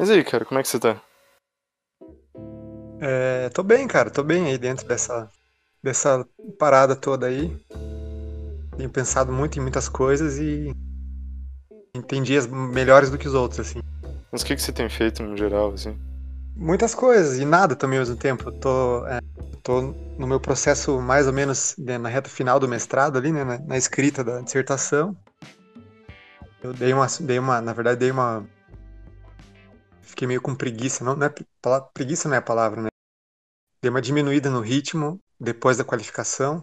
Mas aí, cara, como é que você tá? É, tô bem, cara, tô bem aí dentro dessa, dessa parada toda aí. Tenho pensado muito em muitas coisas e entendi as melhores do que os outros, assim. Mas o que, que você tem feito no geral, assim? Muitas coisas e nada também ao mesmo tempo. Eu tô, é, tô no meu processo mais ou menos né, na reta final do mestrado ali, né, na, na escrita da dissertação. Eu dei uma, dei uma, na verdade, dei uma. Fiquei meio com preguiça, não, não é preguiça não é a palavra, né? Dei uma diminuída no ritmo depois da qualificação.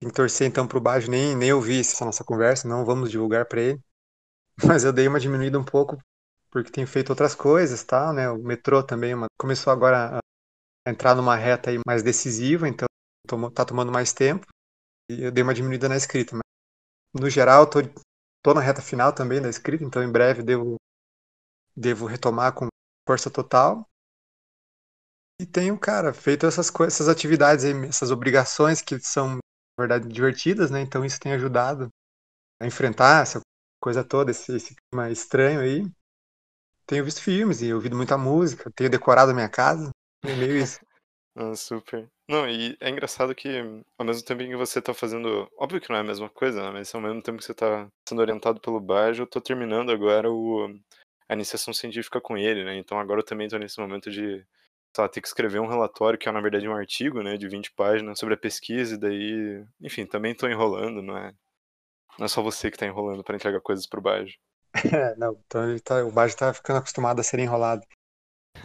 Tem que torcer então pro Bajo, nem, nem ouvi essa nossa conversa, não vamos divulgar para ele. Mas eu dei uma diminuída um pouco porque tenho feito outras coisas, tal, né? O metrô também uma... começou agora a entrar numa reta aí mais decisiva, então tá tomando mais tempo. E eu dei uma diminuída na escrita, mas no geral tô, tô na reta final também da escrita, então em breve devo devo retomar com força total. E tenho, cara, feito essas coisas, essas atividades aí, essas obrigações que são, na verdade, divertidas, né? Então isso tem ajudado a enfrentar essa coisa toda, esse, esse clima estranho aí. Tenho visto filmes e ouvido muita música, tenho decorado a minha casa, é meio isso. ah, super. Não, e é engraçado que ao mesmo tempo que você tá fazendo. Óbvio que não é a mesma coisa, né? Mas ao mesmo tempo que você tá sendo orientado pelo Bajo, eu tô terminando agora o, a iniciação científica com ele, né? Então agora eu também tô nesse momento de lá, ter que escrever um relatório que é na verdade um artigo, né, de 20 páginas sobre a pesquisa e daí, enfim, também tô enrolando, não é? Não é só você que tá enrolando para entregar coisas pro Bajo. É, não, então tá, o Bajo tá ficando acostumado a ser enrolado.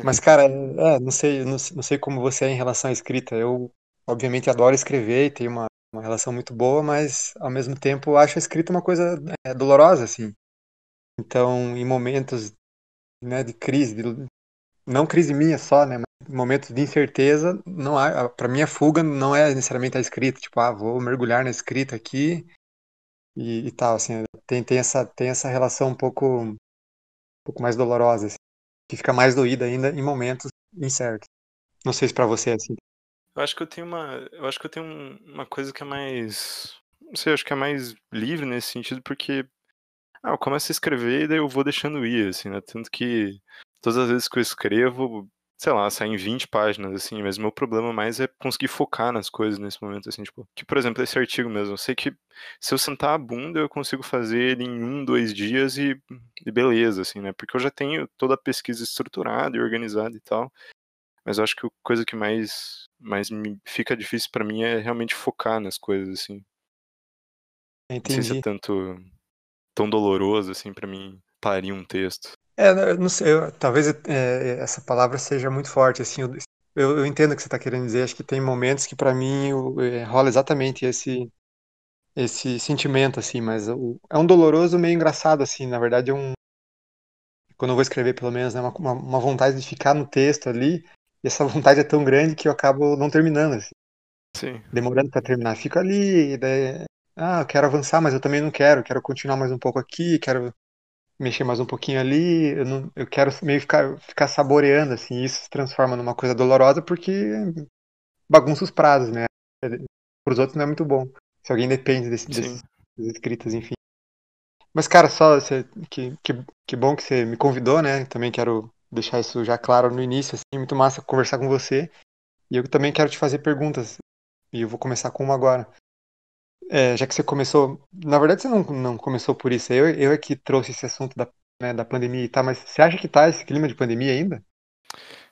Mas, cara, é, não sei, não, não, sei como você é em relação à escrita. Eu, obviamente, adoro escrever e tenho uma, uma relação muito boa, mas, ao mesmo tempo, acho a escrita uma coisa é, dolorosa, assim. Então, em momentos né, de crise, de, não crise minha só, né, mas momentos de incerteza, não há, para mim a fuga não é necessariamente a escrita, tipo, ah, vou mergulhar na escrita aqui e, e tal, assim, tem, tem, essa, tem essa relação um pouco, um pouco mais dolorosa, assim, que fica mais doída ainda em momentos incertos. Não sei se para você é assim. Eu acho que eu tenho uma, eu acho que eu tenho uma coisa que é mais, não sei, acho que é mais livre nesse sentido, porque ah, eu começo a escrever e daí eu vou deixando ir, assim, né? Tanto que todas as vezes que eu escrevo, sei lá, saem 20 páginas, assim, mas o meu problema mais é conseguir focar nas coisas nesse momento, assim, tipo, que, por exemplo, esse artigo mesmo, eu sei que se eu sentar a bunda eu consigo fazer ele em um, dois dias e, e beleza, assim, né, porque eu já tenho toda a pesquisa estruturada e organizada e tal, mas eu acho que a coisa que mais, mais me fica difícil para mim é realmente focar nas coisas, assim. Entendi. Não sei se é tanto, tão doloroso, assim, para mim parir um texto. É, não sei, eu, talvez é, essa palavra seja muito forte, assim, eu, eu entendo o que você está querendo dizer, acho que tem momentos que para mim é, rola exatamente esse esse sentimento, assim, mas o, é um doloroso meio engraçado, assim, na verdade é um, quando eu vou escrever pelo menos, né, uma, uma vontade de ficar no texto ali, e essa vontade é tão grande que eu acabo não terminando, assim. Sim. Demorando para terminar. Fico ali, daí, ah, eu quero avançar, mas eu também não quero, quero continuar mais um pouco aqui, quero mexer mais um pouquinho ali, eu, não, eu quero meio ficar, ficar saboreando, assim, isso se transforma numa coisa dolorosa porque bagunça os prazos, né? Para os outros não é muito bom. Se alguém depende desse, desses, escritas, enfim. Mas, cara, só você, que, que, que bom que você me convidou, né? Também quero deixar isso já claro no início, assim, muito massa conversar com você. E eu também quero te fazer perguntas. E eu vou começar com uma agora. É, já que você começou. Na verdade, você não, não começou por isso. Eu, eu é que trouxe esse assunto da, né, da pandemia e tal, mas você acha que tá esse clima de pandemia ainda?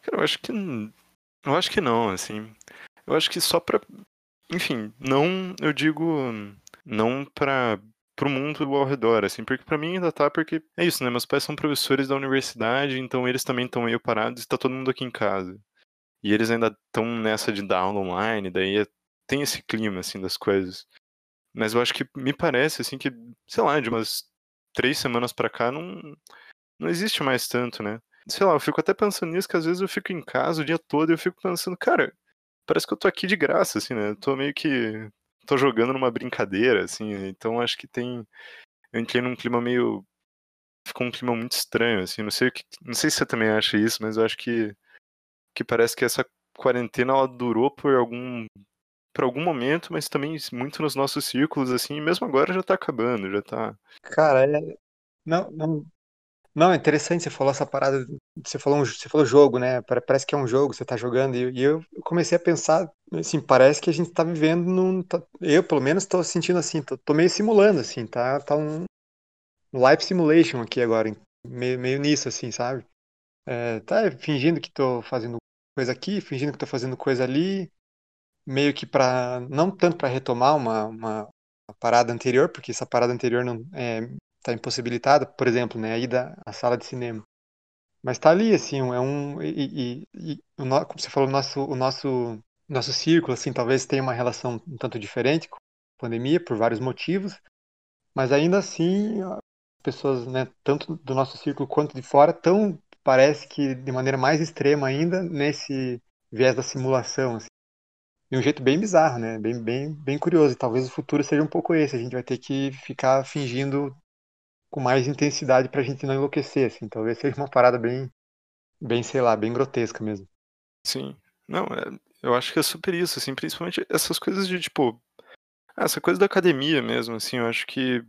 Cara, eu acho que. Eu acho que não, assim. Eu acho que só pra. Enfim, não. Eu digo. Não pra pro mundo ao redor, assim, porque para mim ainda tá, porque é isso, né? Meus pais são professores da universidade, então eles também estão meio parados e tá todo mundo aqui em casa. E eles ainda estão nessa de dar aula online, daí é, tem esse clima, assim, das coisas. Mas eu acho que me parece, assim, que, sei lá, de umas três semanas pra cá não, não existe mais tanto, né? Sei lá, eu fico até pensando nisso, que às vezes eu fico em casa o dia todo e eu fico pensando, cara, parece que eu tô aqui de graça, assim, né? Eu tô meio que. tô jogando numa brincadeira, assim, então acho que tem. Eu entrei num clima meio. Ficou um clima muito estranho, assim, não sei que. Não sei se você também acha isso, mas eu acho que. Que parece que essa quarentena ela durou por algum por algum momento, mas também muito nos nossos círculos, assim, mesmo agora já tá acabando, já tá. Cara, é... não, não, Não, é interessante, você falou essa parada, você falou, um, você falou jogo, né? Parece que é um jogo, você tá jogando, e, eu comecei a pensar, assim, parece que a gente tá vivendo num. Tá, eu, pelo menos, tô sentindo assim, tô, tô, meio simulando, assim, tá, tá um, live simulation aqui agora, meio, meio nisso, assim, sabe? É, tá fingindo que tô fazendo coisa aqui, fingindo que tô fazendo coisa ali, meio que para não tanto para retomar uma, uma, parada anterior, porque essa parada anterior não é, tá impossibilitada, por exemplo, né, a ida à sala de cinema. Mas tá ali, assim, é um. E, e, e como você falou, o nosso, o nosso, nosso círculo, assim, talvez tenha uma relação um tanto diferente com a pandemia, por vários motivos, mas ainda assim, pessoas, né, tanto do nosso círculo quanto de fora, tão, parece que de maneira mais extrema ainda, nesse viés da simulação, assim. De um jeito bem bizarro, né? Bem, bem, bem curioso. E talvez o futuro seja um pouco esse. A gente vai ter que ficar fingindo com mais intensidade pra gente não enlouquecer, assim. Talvez seja uma parada bem, bem, sei lá, bem grotesca mesmo. Sim. Não, é, eu acho que é super isso, assim, principalmente essas coisas de, tipo, essa coisa da academia mesmo, assim, eu acho que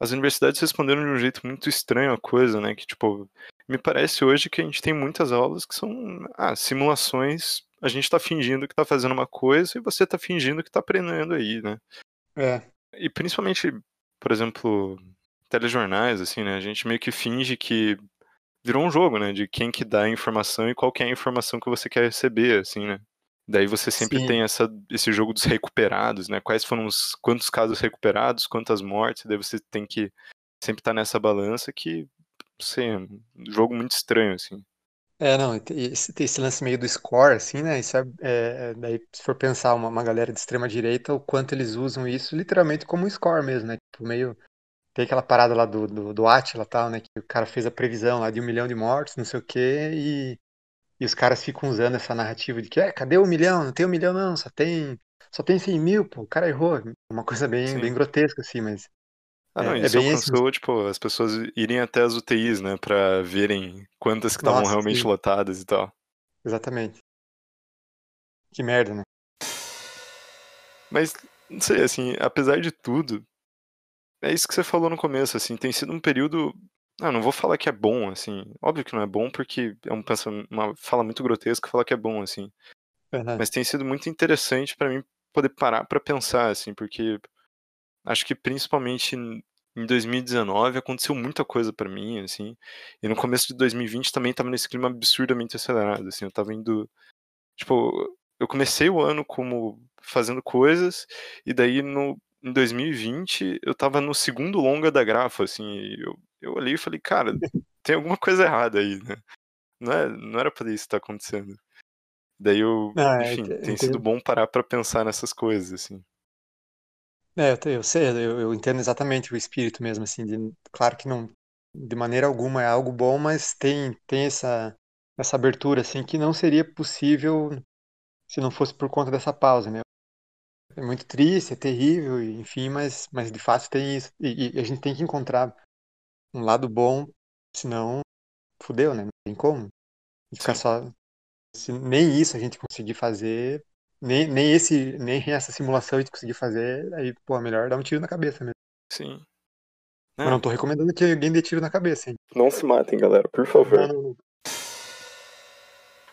as universidades responderam de um jeito muito estranho a coisa, né, que, tipo, me parece hoje que a gente tem muitas aulas que são, ah, simulações, a gente tá fingindo que tá fazendo uma coisa e você tá fingindo que tá aprendendo aí, né. É. E principalmente, por exemplo, telejornais, assim, né? A gente meio que finge que virou um jogo, né? De quem que dá a informação e qual que é a informação que você quer receber, assim, né? Daí você sempre Sim. tem essa, esse jogo dos recuperados, né? Quais foram os quantos casos recuperados, quantas mortes, daí você tem que sempre estar tá nessa balança que, sei, é um jogo muito estranho, assim. É, não, esse, esse lance meio do score, assim, né? Isso é, é, daí, se for pensar uma, uma galera de extrema direita, o quanto eles usam isso literalmente como um score mesmo, né? Tipo, meio tem aquela parada lá do, do, do Atila tal, né? Que o cara fez a previsão lá de um milhão de mortes, não sei o quê, e, e os caras ficam usando essa narrativa de que, é, cadê o milhão? Não tem um milhão, não, só tem. Só tem 100 mil, pô, o cara errou. Uma coisa bem, bem grotesca, assim, mas. Ah, não, é, isso é bem alcançou, tipo, as pessoas irem até as UTIs, né, pra verem quantas que estavam realmente sim. lotadas e tal. Exatamente. Que merda, né? Mas, não sei, assim, apesar de tudo, é isso que você falou no começo, assim, tem sido um período. Ah, não vou falar que é bom, assim. Óbvio que não é bom, porque é um uma fala muito grotesca falar que é bom, assim. Verdade. Mas tem sido muito interessante para mim poder parar para pensar, assim, porque acho que principalmente em 2019 aconteceu muita coisa para mim, assim. E no começo de 2020 também tava nesse clima absurdamente acelerado, assim. Eu tava indo. Tipo, eu comecei o ano como fazendo coisas, e daí no em 2020, eu tava no segundo longa da Grafa, assim, eu, eu olhei e falei, cara, tem alguma coisa errada aí, né? Não, é, não era pra isso estar tá acontecendo. Daí eu, ah, enfim, tem sido bom parar pra pensar nessas coisas, assim. É, eu, eu sei, eu, eu, entendo exatamente o espírito mesmo, assim, de, claro que não, de maneira alguma é algo bom, mas tem, tem essa, essa abertura, assim, que não seria possível se não fosse por conta dessa pausa, né? é muito triste, é terrível, enfim, mas, mas de fato tem isso. E, e, a gente tem que encontrar um lado bom, senão fudeu, né? Não tem como. Ficar Sim. só. Se nem isso a gente conseguir fazer, nem, nem, esse, nem essa simulação a gente conseguir fazer, aí, pô, melhor dar um tiro na cabeça mesmo. Sim. Mas não tô recomendando que alguém dê tiro na cabeça, hein? Não se matem, galera, por favor. Não, não, não.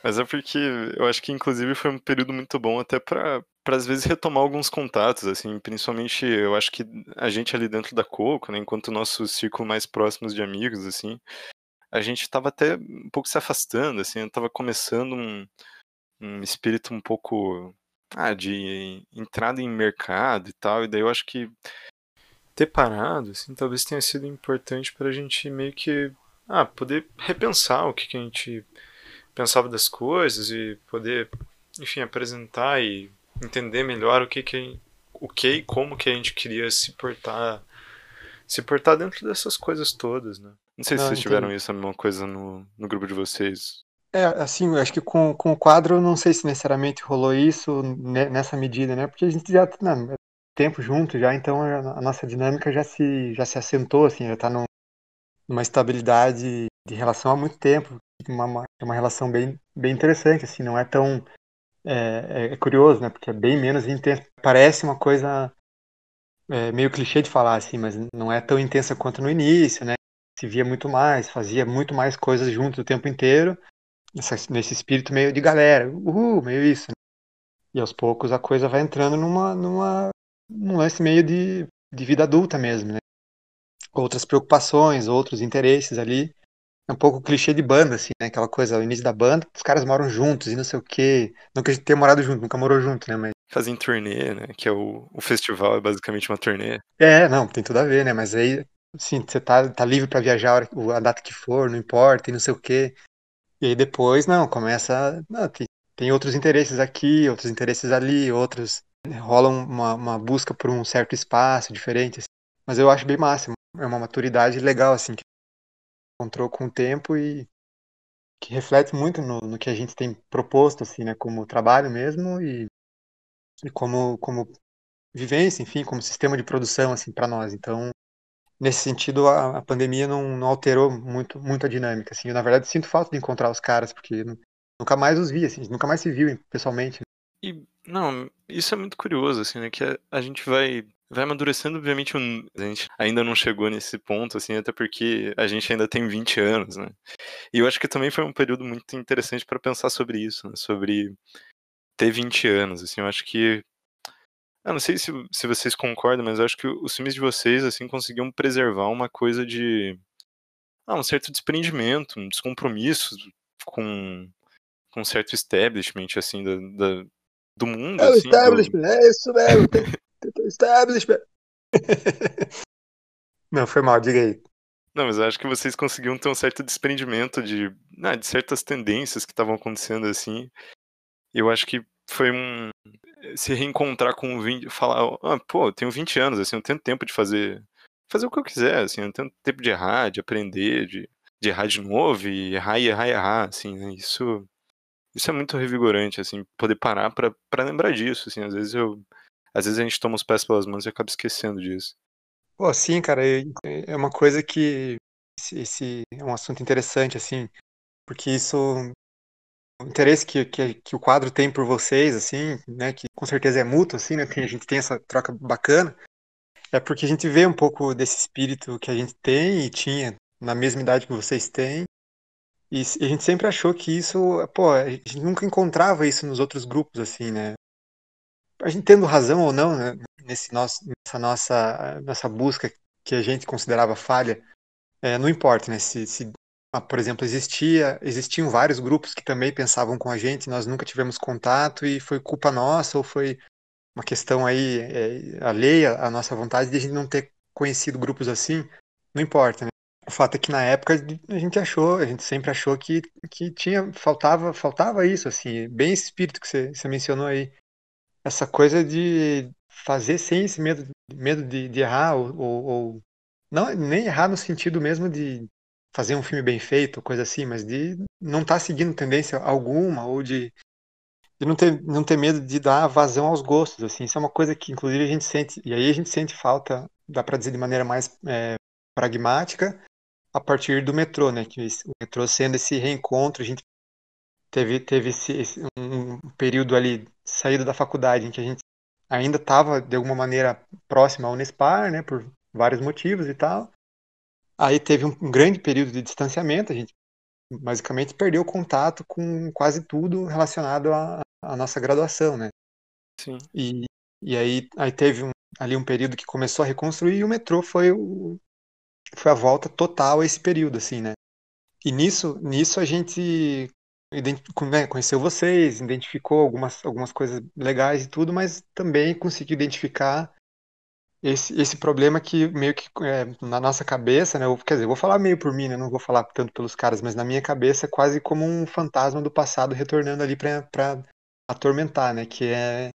Mas é porque eu acho que, inclusive, foi um período muito bom até para para às vezes retomar alguns contatos, assim, principalmente eu acho que a gente ali dentro da Coco, né, enquanto o nosso círculo mais próximos de amigos, assim, a gente estava até um pouco se afastando, assim, estava começando um, um espírito um pouco ah, de entrada em mercado e tal, e daí eu acho que ter parado, assim, talvez tenha sido importante para a gente meio que ah, poder repensar o que, que a gente pensava das coisas e poder, enfim, apresentar e entender melhor o que que o que e como que a gente queria se portar se portar dentro dessas coisas todas, né? Não sei se vocês tiveram isso a mesma coisa no, no grupo de vocês. É, assim, eu acho que com, com o quadro, não sei se necessariamente rolou isso nessa medida, né? Porque a gente já tá tempo junto já, então a, nossa dinâmica já se, já se assentou, assim, já tá num, numa estabilidade de relação há muito tempo, uma, uma relação bem, bem interessante, assim, não é tão é, é, é, curioso, né? Porque é bem menos intenso. Parece uma coisa é, meio clichê de falar assim, mas não é tão intensa quanto no início, né? se via muito mais, fazia muito mais coisas junto o tempo inteiro, nesse espírito meio de galera, uhul, meio isso. Né? E aos poucos a coisa vai entrando numa, numa, num lance meio de, de vida adulta mesmo, né? Outras preocupações, outros interesses ali. É um pouco clichê de banda, assim, né? Aquela coisa, o início da banda, os caras moram juntos e não sei o quê. Não que a gente tenha morado junto, nunca morou junto, né? Mas... Fazem turnê, né? Que é o, o festival, é basicamente uma turnê. É, não, tem tudo a ver, né? Mas aí, assim, você tá, tá livre para viajar a data que for, não importa, e não sei o quê. E aí depois, não, começa. Não, tem, tem outros interesses aqui, outros interesses ali, outros. Rola uma, uma busca por um certo espaço diferente. Assim. Mas eu acho bem máximo. É uma maturidade legal, assim, que encontrou com o tempo e que reflete muito no, no que a gente tem proposto, assim, né, como trabalho mesmo e, e como, como vivência, enfim, como sistema de produção, assim, para nós. Então, nesse sentido, a, a pandemia não, não, alterou muito, muito a dinâmica, assim. Eu, na verdade, sinto falta de encontrar os caras, porque nunca mais os vi, assim, nunca mais se viu pessoalmente. E, não, isso é muito curioso, assim, né, que a, a gente vai vai amadurecendo, obviamente, um... a gente ainda não chegou nesse ponto, assim, até porque a gente ainda tem 20 anos, né? E eu acho que também foi um período muito interessante para pensar sobre isso, né? Sobre ter 20 anos, assim, eu acho que eu não sei se, se vocês concordam, mas eu acho que os filmes de vocês, assim, conseguiam preservar uma coisa de ah, um certo desprendimento, um descompromisso com, com um certo establishment, assim, da, da do mundo. É o assim, establishment, do... é isso mesmo. Establishment. Não, foi mal, diga aí. Não, mas eu acho que vocês conseguiam ter um certo desprendimento de, ah, de certas tendências que estavam acontecendo assim. Eu acho que foi um se reencontrar com o 20, falar, ah, pô, eu tenho 20 anos, assim, eu tenho tempo de fazer fazer o que eu quiser, assim, eu tenho tempo de errar, de aprender, de, de errar de novo e errar e errar e errar, assim, né? Isso isso é muito revigorante, assim, poder parar para lembrar disso, assim, às vezes eu às vezes a gente toma os pés pelas mãos e acaba esquecendo disso. Pô, sim, cara, é uma coisa que esse, é um assunto interessante, assim, porque isso o interesse que, que, que, o quadro tem por vocês, assim, né, que com certeza é mútuo, assim, né, a gente tem essa troca bacana, é porque a gente vê um pouco desse espírito que a gente tem e tinha na mesma idade que vocês têm, e a gente sempre achou que isso, pô, a gente nunca encontrava isso nos outros grupos, assim, né, a gente tendo razão ou não né, nesse nosso, nessa nossa, nossa busca que a gente considerava falha, é, não importa, né? Se, se por exemplo, existia, existiam vários grupos que também pensavam com a gente, nós nunca tivemos contato e foi culpa nossa ou foi uma questão aí é, alheia à nossa vontade de a gente não ter conhecido grupos assim, não importa, né? O fato é que na época a gente achou, a gente sempre achou que, que tinha, faltava, faltava isso, assim, bem esse espírito que você, você mencionou aí essa coisa de fazer sem esse medo, medo de, de errar, ou, ou, ou, não nem errar no sentido mesmo de fazer um filme bem feito, coisa assim, mas de não estar tá seguindo tendência alguma, ou de, de não, ter, não ter medo de dar vazão aos gostos, assim, isso é uma coisa que inclusive a gente sente, e aí a gente sente falta, dá para dizer de maneira mais é, pragmática, a partir do metrô, né, que o metrô sendo esse reencontro, a gente teve, teve esse, um período ali, saída da faculdade, em que a gente ainda estava, de alguma maneira, próximo ao Unespar, né, por vários motivos e tal. Aí teve um, um grande período de distanciamento, a gente basicamente perdeu contato com quase tudo relacionado à, à nossa graduação, né? Sim. E, e aí, aí teve um, ali um período que começou a reconstruir e o metrô foi, o, foi a volta total a esse período, assim, né? E nisso, nisso a gente né, conheceu vocês, identificou algumas, algumas coisas legais e tudo, mas também conseguiu identificar esse, esse problema que meio que é, na nossa cabeça, né? Eu, quer dizer, eu vou falar meio por mim, né? Não vou falar tanto pelos caras, mas na minha cabeça é quase como um fantasma do passado retornando ali para atormentar, né? Que é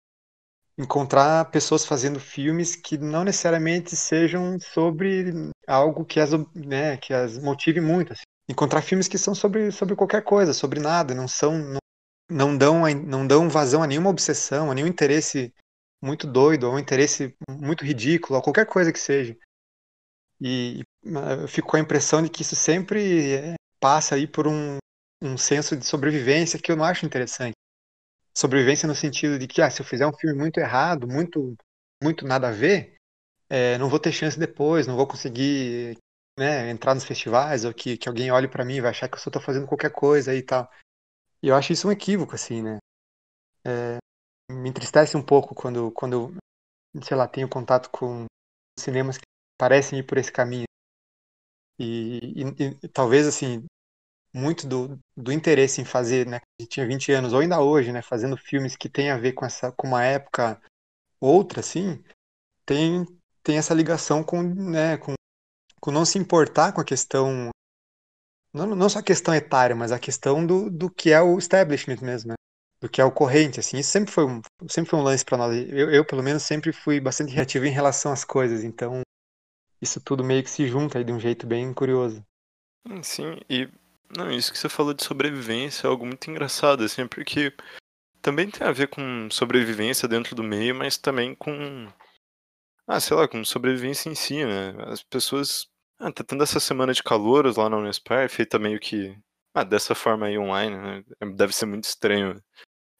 encontrar pessoas fazendo filmes que não necessariamente sejam sobre algo que as, né, que as motive muito. Assim encontrar filmes que são sobre, sobre qualquer coisa, sobre nada, não são não, não dão não dão vazão a nenhuma obsessão, a nenhum interesse muito doido, ou um interesse muito ridículo, ou qualquer coisa que seja. E uh, fico com a impressão de que isso sempre é, passa aí por um, um senso de sobrevivência que eu não acho interessante. Sobrevivência no sentido de que, ah, se eu fizer um filme muito errado, muito, muito nada a ver, é, não vou ter chance depois, não vou conseguir né, entrar nos festivais, ou que, que alguém olhe para mim e vai achar que eu só tô fazendo qualquer coisa e tal. E eu acho isso um equívoco, assim, né? É, me entristece um pouco quando, quando, sei lá, tenho contato com cinemas que parecem ir por esse caminho. E, e, e talvez, assim, muito do, do interesse em fazer, né, que tinha 20 anos, ou ainda hoje, né, fazendo filmes que tem a ver com essa com uma época outra, assim, tem, tem essa ligação com, né, com, com não se importar com a questão, não, não só a questão etária, mas a questão do, do que é o establishment mesmo, né, do que é o corrente, assim, isso sempre foi um, sempre foi um lance para nós. Eu, eu, pelo menos, sempre fui bastante reativo em relação às coisas, então isso tudo meio que se junta aí de um jeito bem curioso. Sim, e não, isso que você falou de sobrevivência é algo muito engraçado, assim, porque também tem a ver com sobrevivência dentro do meio, mas também com. Ah, sei lá, com sobrevivência em si, né? As pessoas. Ah, tá tendo essa semana de calouros lá na Unespar, feita meio que. Ah, dessa forma aí online, né? Deve ser muito estranho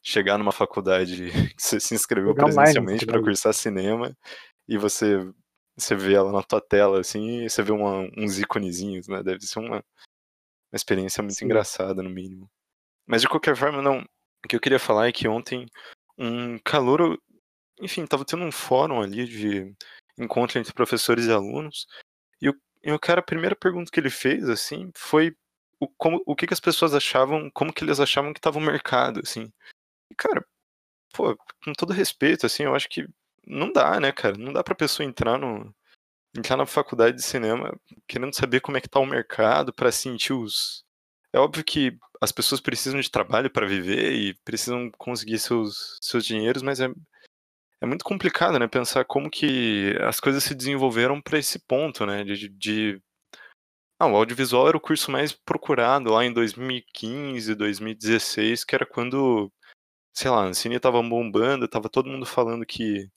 chegar numa faculdade que você se inscreveu Jogar presencialmente para cursar cinema e você você vê ela na tua tela assim e você vê uma, uns íconezinhos, né? Deve ser uma uma experiência muito Sim. engraçada, no mínimo. Mas de qualquer forma, não. O que eu queria falar é que ontem um calor. Enfim, tava tendo um fórum ali de encontro entre professores e alunos. E o, e o cara, a primeira pergunta que ele fez, assim, foi o, como, o que, que as pessoas achavam, como que eles achavam que estava o mercado, assim. E, cara, pô, com todo respeito, assim, eu acho que não dá, né, cara? Não dá pra pessoa entrar no, entrar na faculdade de cinema querendo saber como é que tá o mercado para sentir os é óbvio que as pessoas precisam de trabalho para viver e precisam conseguir seus seus dinheiros, mas é é muito complicado, né, pensar como que as coisas se desenvolveram para esse ponto, né, de, de ah, o audiovisual era o curso mais procurado lá em 2015, 2016, que era quando, sei lá, o cine tava bombando, tava todo mundo falando que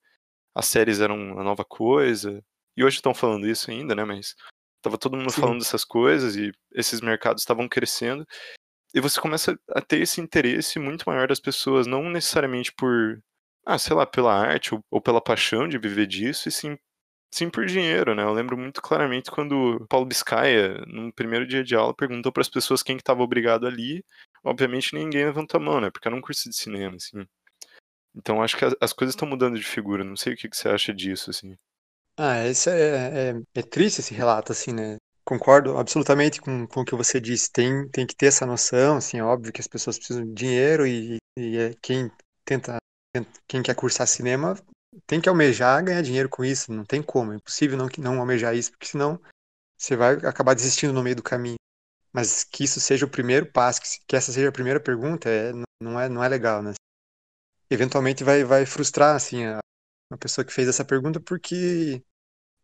as séries eram a nova coisa, e hoje estão falando isso ainda, né? Mas tava todo mundo Sim. falando dessas coisas e esses mercados estavam crescendo. E você começa a ter esse interesse muito maior das pessoas, não necessariamente por, ah, sei lá, pela arte ou, ou pela paixão de viver disso, e sim Sim, por dinheiro, né? Eu lembro muito claramente quando Paulo Biscaia, no primeiro dia de aula, perguntou para as pessoas quem que estava obrigado ali. Obviamente ninguém levantou a mão, né? Porque era um curso de cinema, assim. Então acho que as, as coisas estão mudando de figura. Não sei o que, que você acha disso, assim. Ah, isso é, é, é triste esse relato, assim, né? Concordo absolutamente com, com o que você disse. Tem, tem que ter essa noção, assim, é óbvio que as pessoas precisam de dinheiro e, e é quem tenta, quem quer cursar cinema tem que almejar ganhar dinheiro com isso. Não tem como, é impossível não, não almejar isso, porque senão você vai acabar desistindo no meio do caminho. Mas que isso seja o primeiro passo, que, essa seja a primeira pergunta, é, não, é, não é legal, né? Eventualmente vai, vai frustrar, assim, a, a pessoa que fez essa pergunta, porque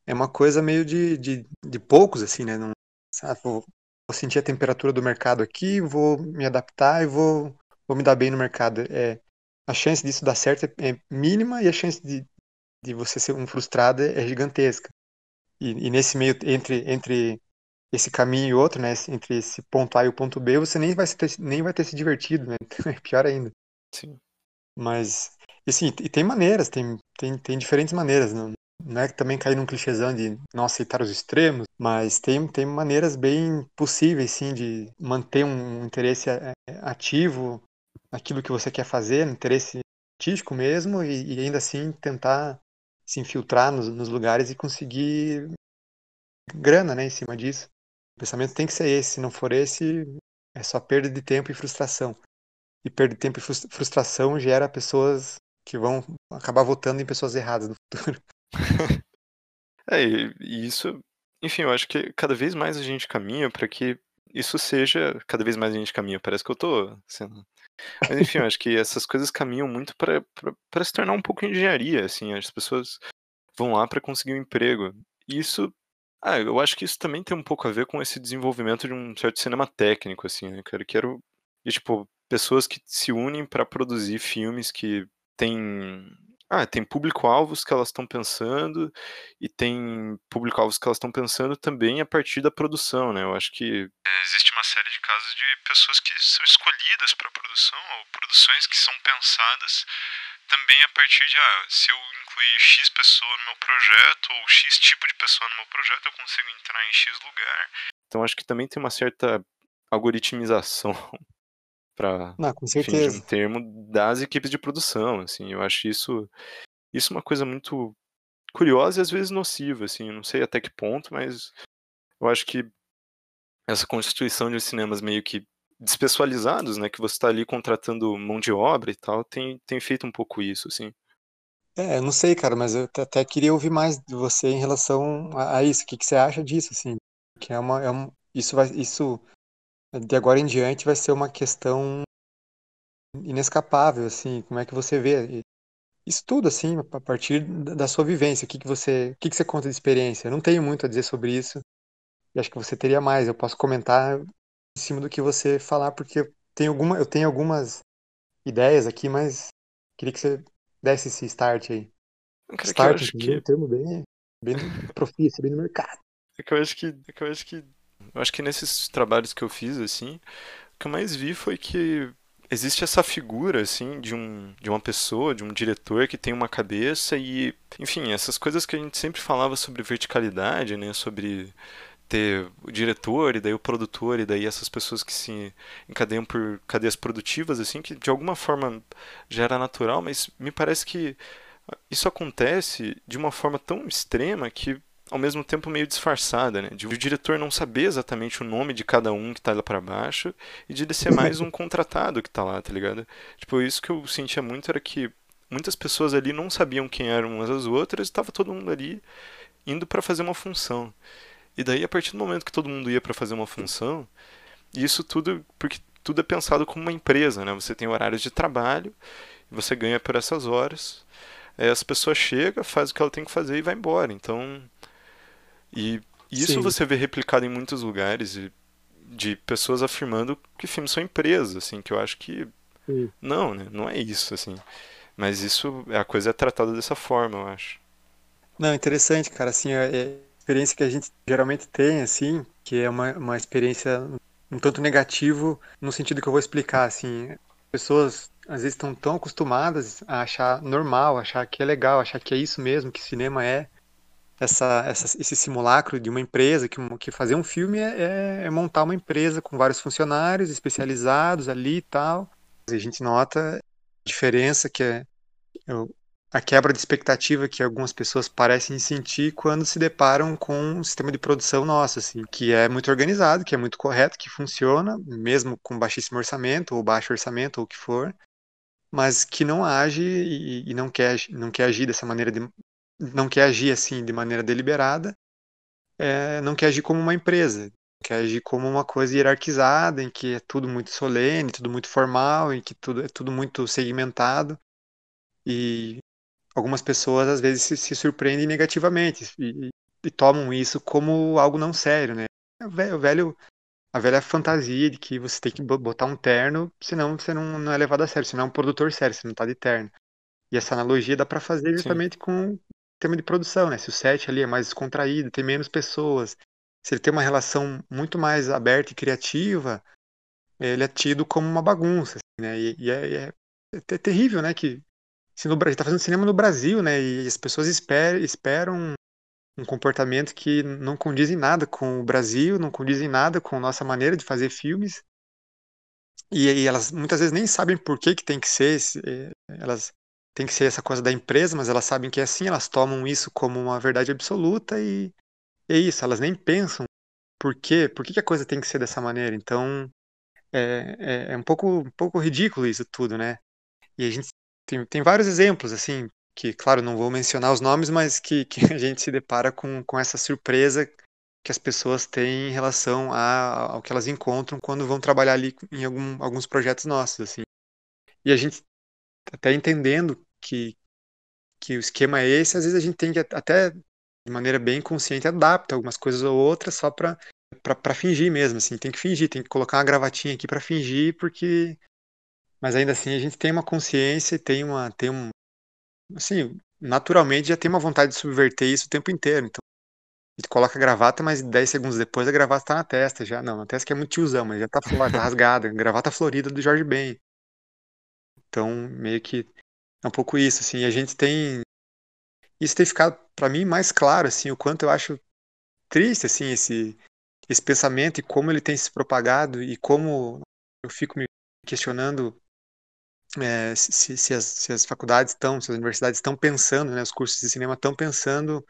é uma coisa meio de, de, de poucos, assim, né? Não, sabe, vou, vou, sentir a temperatura do mercado aqui, vou me adaptar e vou, vou me dar bem no mercado. É, a chance disso dar certo é, é mínima e a chance de, de você ser um frustrado é gigantesca. E, e, nesse meio, entre, entre esse caminho e outro, né? Entre esse ponto A e o ponto B, você nem vai, ter, nem vai ter se divertido, né? Então é pior ainda. Sim. Mas, assim, e tem maneiras, tem, tem, tem diferentes maneiras. Não, não é também cair num clichêzão de não aceitar os extremos, mas tem, tem maneiras bem possíveis, sim, de manter um interesse é, ativo naquilo que você quer fazer, interesse artístico mesmo, e, e ainda assim tentar se infiltrar nos, nos, lugares e conseguir grana, né, em cima disso. O pensamento tem que ser esse, se não for esse, é só perda de tempo e frustração. E perda de tempo e frustração gera pessoas que vão acabar votando em pessoas erradas no futuro. é, e isso, enfim, eu acho que cada vez mais a gente caminha para que isso seja, cada vez mais a gente caminha, parece que eu tô sendo mas enfim, eu acho que essas coisas caminham muito para se tornar um pouco engenharia, assim, as pessoas vão lá para conseguir um emprego. E isso, ah, eu acho que isso também tem um pouco a ver com esse desenvolvimento de um certo cinema técnico, assim, né, cara, e, tipo, pessoas que se unem para produzir filmes que têm Ah, tem público-alvos que elas estão pensando, e tem público-alvos que elas estão pensando também a partir da produção, né? Eu acho que existe uma série de casos de pessoas que são escolhidas para produção, ou produções que são pensadas também a partir de, ah, se eu incluir X pessoa no meu projeto, ou X tipo de pessoa no meu projeto, eu consigo entrar em X lugar. Então acho que também tem uma certa algoritmização para fim de um termo das equipes de produção, assim, eu acho isso isso uma coisa muito curiosa e às vezes nociva, assim, não sei até que ponto, mas eu acho que essa constituição de cinemas meio que despessoalizados, né, que você está ali contratando mão de obra e tal, tem, tem feito um pouco isso, assim. É, não sei, cara, mas eu até queria ouvir mais de você em relação a, a isso. O que, que você acha disso, assim? Que é uma, é um, isso vai, isso de agora em diante vai ser uma questão inescapável, assim, como é que você vê isso tudo, assim, a partir da sua vivência, o que que você, o que que você conta de experiência? Eu não tenho muito a dizer sobre isso, e acho que você teria mais, eu posso comentar em cima do que você falar, porque tenho, alguma, eu tenho algumas ideias aqui, mas queria que você desse esse start aí. Cara, start, é que... um termo bem, bem profício, bem no mercado. É que eu acho que, é que eu acho que eu acho que nesses trabalhos que eu fiz, assim, o que eu mais vi foi que existe essa figura, assim, de, um, de uma pessoa, de um diretor que tem uma cabeça e, enfim, essas coisas que a gente sempre falava sobre verticalidade, né, sobre ter o diretor e daí o produtor e daí essas pessoas que se encadeiam por cadeias produtivas, assim, que de alguma forma já era natural, mas me parece que isso acontece de uma forma tão extrema que ao mesmo tempo meio disfarçada, né? De o diretor não saber exatamente o nome de cada um que tá lá para baixo e de ele ser mais um contratado que tá lá, tá ligado? Tipo, isso que eu sentia muito era que muitas pessoas ali não sabiam quem eram umas as outras e tava todo mundo ali indo para fazer uma função. E daí a partir do momento que todo mundo ia para fazer uma função, isso tudo porque tudo é pensado como uma empresa, né? Você tem horários de trabalho, você ganha por essas horas. Aí as pessoas chegam, faz o que ela tem que fazer e vai embora. Então, e isso Sim. você vê replicado em muitos lugares de pessoas afirmando que filmes são empresas, assim, que eu acho que Sim. não, né? Não é isso, assim. Mas isso, a coisa é tratada dessa forma, eu acho. Não, interessante, cara, assim, é, é experiência que a gente geralmente tem, assim, que é uma, uma experiência um tanto negativo, no sentido que eu vou explicar, assim, pessoas às vezes estão tão acostumadas a achar normal, achar que é legal, achar que é isso mesmo, que cinema é, essa, essa, esse simulacro de uma empresa, que, que fazer um filme é, é, é, montar uma empresa com vários funcionários especializados ali e tal. A gente nota a diferença que é a quebra de expectativa que algumas pessoas parecem sentir quando se deparam com um sistema de produção nosso, assim, que é muito organizado, que é muito correto, que funciona, mesmo com baixíssimo orçamento ou baixo orçamento ou o que for, mas que não age e, e não, quer, não quer agir dessa maneira de, não quer agir assim de maneira deliberada, é, não quer agir como uma empresa, quer agir como uma coisa hierarquizada, em que é tudo muito solene, tudo muito formal, em que tudo é tudo muito segmentado. E algumas pessoas às vezes se, se surpreendem negativamente e, e, tomam isso como algo não sério, né? O velho, o velho, a velha fantasia de que você tem que botar um terno, senão você não, não é levado a sério, você não é um produtor sério, você não tá de terno. E essa analogia dá para fazer justamente Sim. com tema de produção, né? Se o set ali é mais descontraído, tem menos pessoas, se ele tem uma relação muito mais aberta e criativa, ele é tido como uma bagunça, assim, né? E, e é, é, é, terrível, né? Que se no, tá fazendo cinema no Brasil, né? E as pessoas esperam, esperam um comportamento que não condiz em nada com o Brasil, não condiz em nada com a nossa maneira de fazer filmes. E, e elas muitas vezes nem sabem por que, que tem que ser. Eh, elas tem que ser essa coisa da empresa, mas elas sabem que é assim, elas tomam isso como uma verdade absoluta e é isso, elas nem pensam por quê, por que, que a coisa tem que ser dessa maneira. Então, é, é, é, um, pouco, um pouco ridículo isso tudo, né? E a gente tem, tem vários exemplos, assim, que, claro, não vou mencionar os nomes, mas que, que a gente se depara com, com essa surpresa que as pessoas têm em relação a, ao que elas encontram quando vão trabalhar ali em algum, alguns projetos nossos, assim. E a gente até entendendo que, que o esquema é esse, às vezes a gente tem que até de maneira bem consciente adapta algumas coisas ou outras só para para fingir mesmo, assim, tem que fingir, tem que colocar uma gravatinha aqui para fingir, porque mas ainda assim a gente tem uma consciência, tem uma tem um assim, naturalmente já tem uma vontade de subverter isso o tempo inteiro. Então, a gente coloca a gravata, mas 10 segundos depois a gravata tá na testa já. Não, na testa que é muito tiozão, mas já tá, tá rasgada. Gravata florida do Jorge Ben. Então, meio que é um pouco isso, assim. E a gente tem. Isso tem ficado, para mim, mais claro, assim, o quanto eu acho triste, assim, esse, esse pensamento e como ele tem se propagado e como eu fico me questionando é, se, se, as, se, as, faculdades estão, se as universidades estão pensando, né, os cursos de cinema estão pensando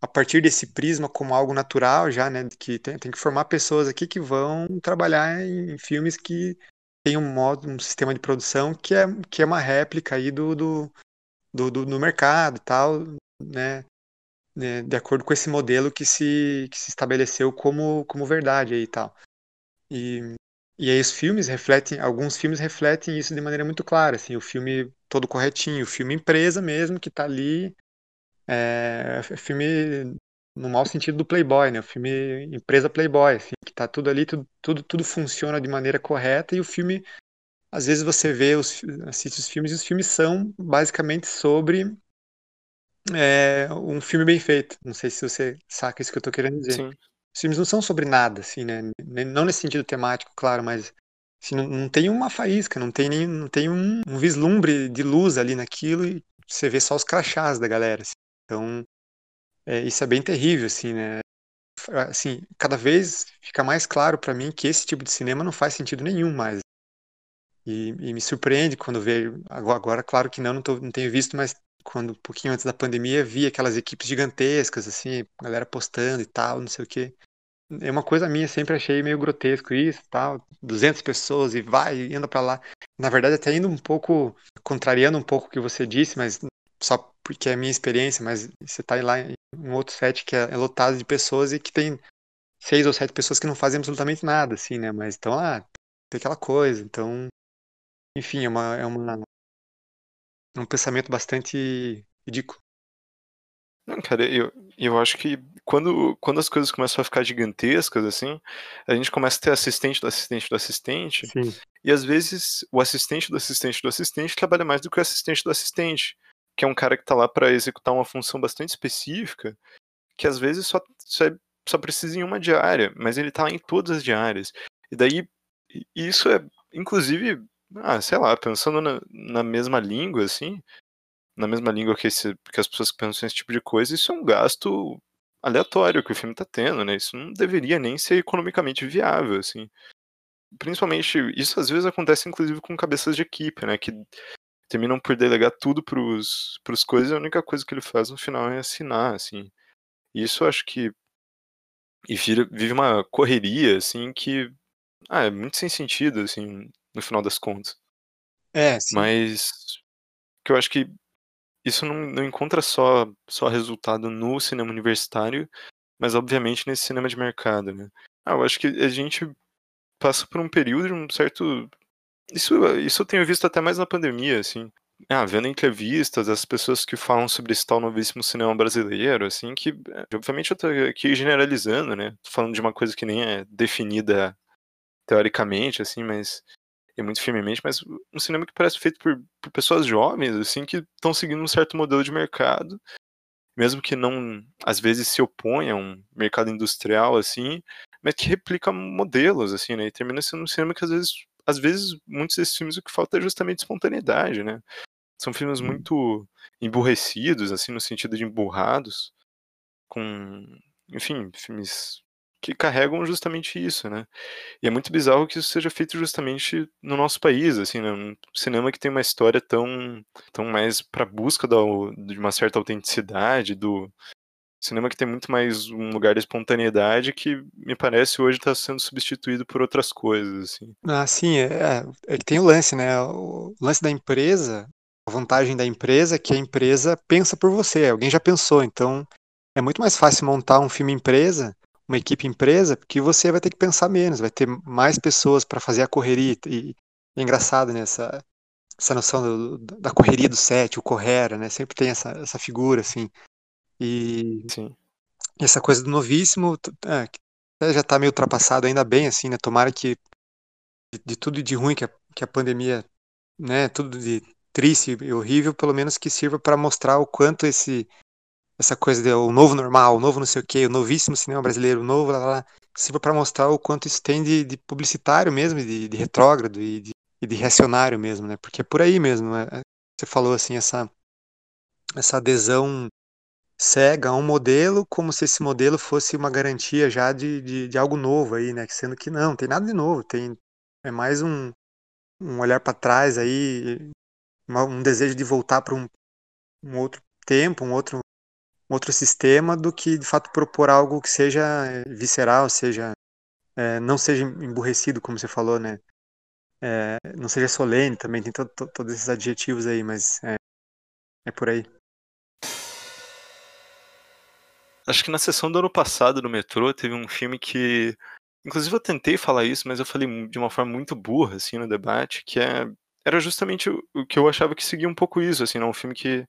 a partir desse prisma como algo natural já, né, que tem, tem que formar pessoas aqui que vão trabalhar em, em filmes que tem um modo, um sistema de produção que é, que é uma réplica aí do, do, do, do, do mercado tal, né, né, de acordo com esse modelo que se, que se estabeleceu como, como verdade aí e tal. E, e aí os filmes refletem, alguns filmes refletem isso de maneira muito clara, assim, o filme todo corretinho, o filme empresa mesmo, que está ali, é, filme no mau sentido do Playboy, né, o filme empresa Playboy, assim, que está tudo ali, tudo, tudo, tudo funciona de maneira correta e o filme, às vezes você vê, os, assiste os filmes e os filmes são basicamente sobre é, um filme bem feito, não sei se você saca isso que eu estou querendo dizer. Sim. Os filmes não são sobre nada, assim, né? Não nesse sentido temático, claro, mas assim, não, não, tem uma faísca, não tem, nem, não tem um, um, vislumbre de luz ali naquilo e você vê só os crachás da galera. Assim. Então, é, isso é bem terrível, assim, né? Assim, cada vez fica mais claro para mim que esse tipo de cinema não faz sentido nenhum mais. E, e me surpreende quando vejo, agora, claro que não, não, tô, não tenho visto, mas quando um pouquinho antes da pandemia vi aquelas equipes gigantescas assim, galera postando e tal, não sei o quê. É uma coisa minha, sempre achei meio grotesco isso, tal, 200 pessoas e vai, anda para lá. Na verdade, até indo um pouco contrariando um pouco o que você disse, mas só porque é minha experiência, mas você tá lá em um outro set que é, é lotado de pessoas e que tem seis ou sete pessoas que não fazem absolutamente nada, assim, né? Mas então, ah, tem aquela coisa. Então, enfim, é uma, é uma um pensamento bastante ridículo. Não, cara, eu, eu acho que quando, quando as coisas começam a ficar gigantescas, assim, a gente começa a ter assistente do assistente do assistente, Sim. e às vezes o assistente do assistente do assistente trabalha mais do que o assistente do assistente, que é um cara que tá lá para executar uma função bastante específica, que às vezes só, só, só precisa em uma diária, mas ele tá lá em todas as diárias. E daí, isso é, inclusive, ah, sei lá, pensando na, na mesma língua, assim, na mesma língua que, esse, que as pessoas que pensam nesse tipo de coisa, isso é um gasto aleatório que o filme tá tendo, né? Isso não deveria nem ser economicamente viável, assim. Principalmente, isso às vezes acontece inclusive com cabeças de equipe, né? Que terminam por delegar tudo pros, pros coisas e a única coisa que ele faz no final é assinar, assim. Isso eu acho que. E vira, vive uma correria, assim, que. Ah, é muito sem sentido, assim, no final das contas. É, sim. Mas que eu acho que isso não, não encontra só, só resultado no cinema universitário, mas obviamente nesse cinema de mercado, né? Ah, eu acho que a gente passa por um período de um certo. Isso, isso eu tenho visto até mais na pandemia, assim. Ah, vendo entrevistas, as pessoas que falam sobre esse tal novíssimo cinema brasileiro, assim, que, obviamente, eu tô aqui generalizando, né? Tô falando de uma coisa que nem é definida teoricamente, assim, mas e muito firmemente, mas um cinema que parece feito por, por pessoas jovens, assim, que estão seguindo um certo modelo de mercado, mesmo que não, às vezes, se oponha a um mercado industrial, assim, mas que replica modelos, assim, né, e termina sendo um cinema que, às vezes, às vezes, muitos desses filmes o que falta é justamente espontaneidade, né, são filmes uhum. muito emburrecidos, assim, no sentido de emburrados, com, enfim, filmes que carregam justamente isso, né? E é muito bizarro que isso seja feito justamente no nosso país, assim, né? Um cinema que tem uma história tão, tão mais para busca da, de uma certa autenticidade, do cinema que tem muito mais um lugar de espontaneidade que me parece hoje está sendo substituído por outras coisas, assim. Ah, sim, é, é, é que tem o lance, né? O lance da empresa, a vantagem da empresa é que a empresa pensa por você, alguém já pensou, então é muito mais fácil montar um filme empresa uma equipe empresa, porque você vai ter que pensar menos, vai ter mais pessoas para fazer a correria. E é engraçado né, essa, essa noção do, da correria do set, o correra, né? Sempre tem essa, essa figura, assim. E Sim. essa coisa do novíssimo, é, já está meio ultrapassado, ainda bem, assim, né? Tomara que de, de tudo de ruim que a, que a pandemia, né? Tudo de triste e horrível, pelo menos que sirva para mostrar o quanto esse essa coisa de o novo normal, o novo não sei o que, o novíssimo cinema brasileiro, o novo lá, lá, lá sirva para mostrar o quanto isso tem de, de publicitário mesmo, de, de retrógrado e de, e de reacionário mesmo, né? Porque é por aí mesmo. Né? Você falou assim, essa, essa adesão cega a um modelo como se esse modelo fosse uma garantia já de, de, de algo novo aí, né? Sendo que não, tem nada de novo, tem é mais um, um olhar para trás aí, um desejo de voltar para um, um outro tempo, um outro outro sistema do que de fato propor algo que seja eh, visceral, seja é, não seja emburrecido, como você falou, né? É, não seja solene também, tem to, to, todos esses adjetivos aí, mas é, é por aí. Acho que na sessão do ano passado no metrô teve um filme que. Inclusive eu tentei falar isso, mas eu falei de uma forma muito burra, assim, no debate, que é, era justamente o, o que eu achava que seguia um pouco isso, assim, né? um filme que,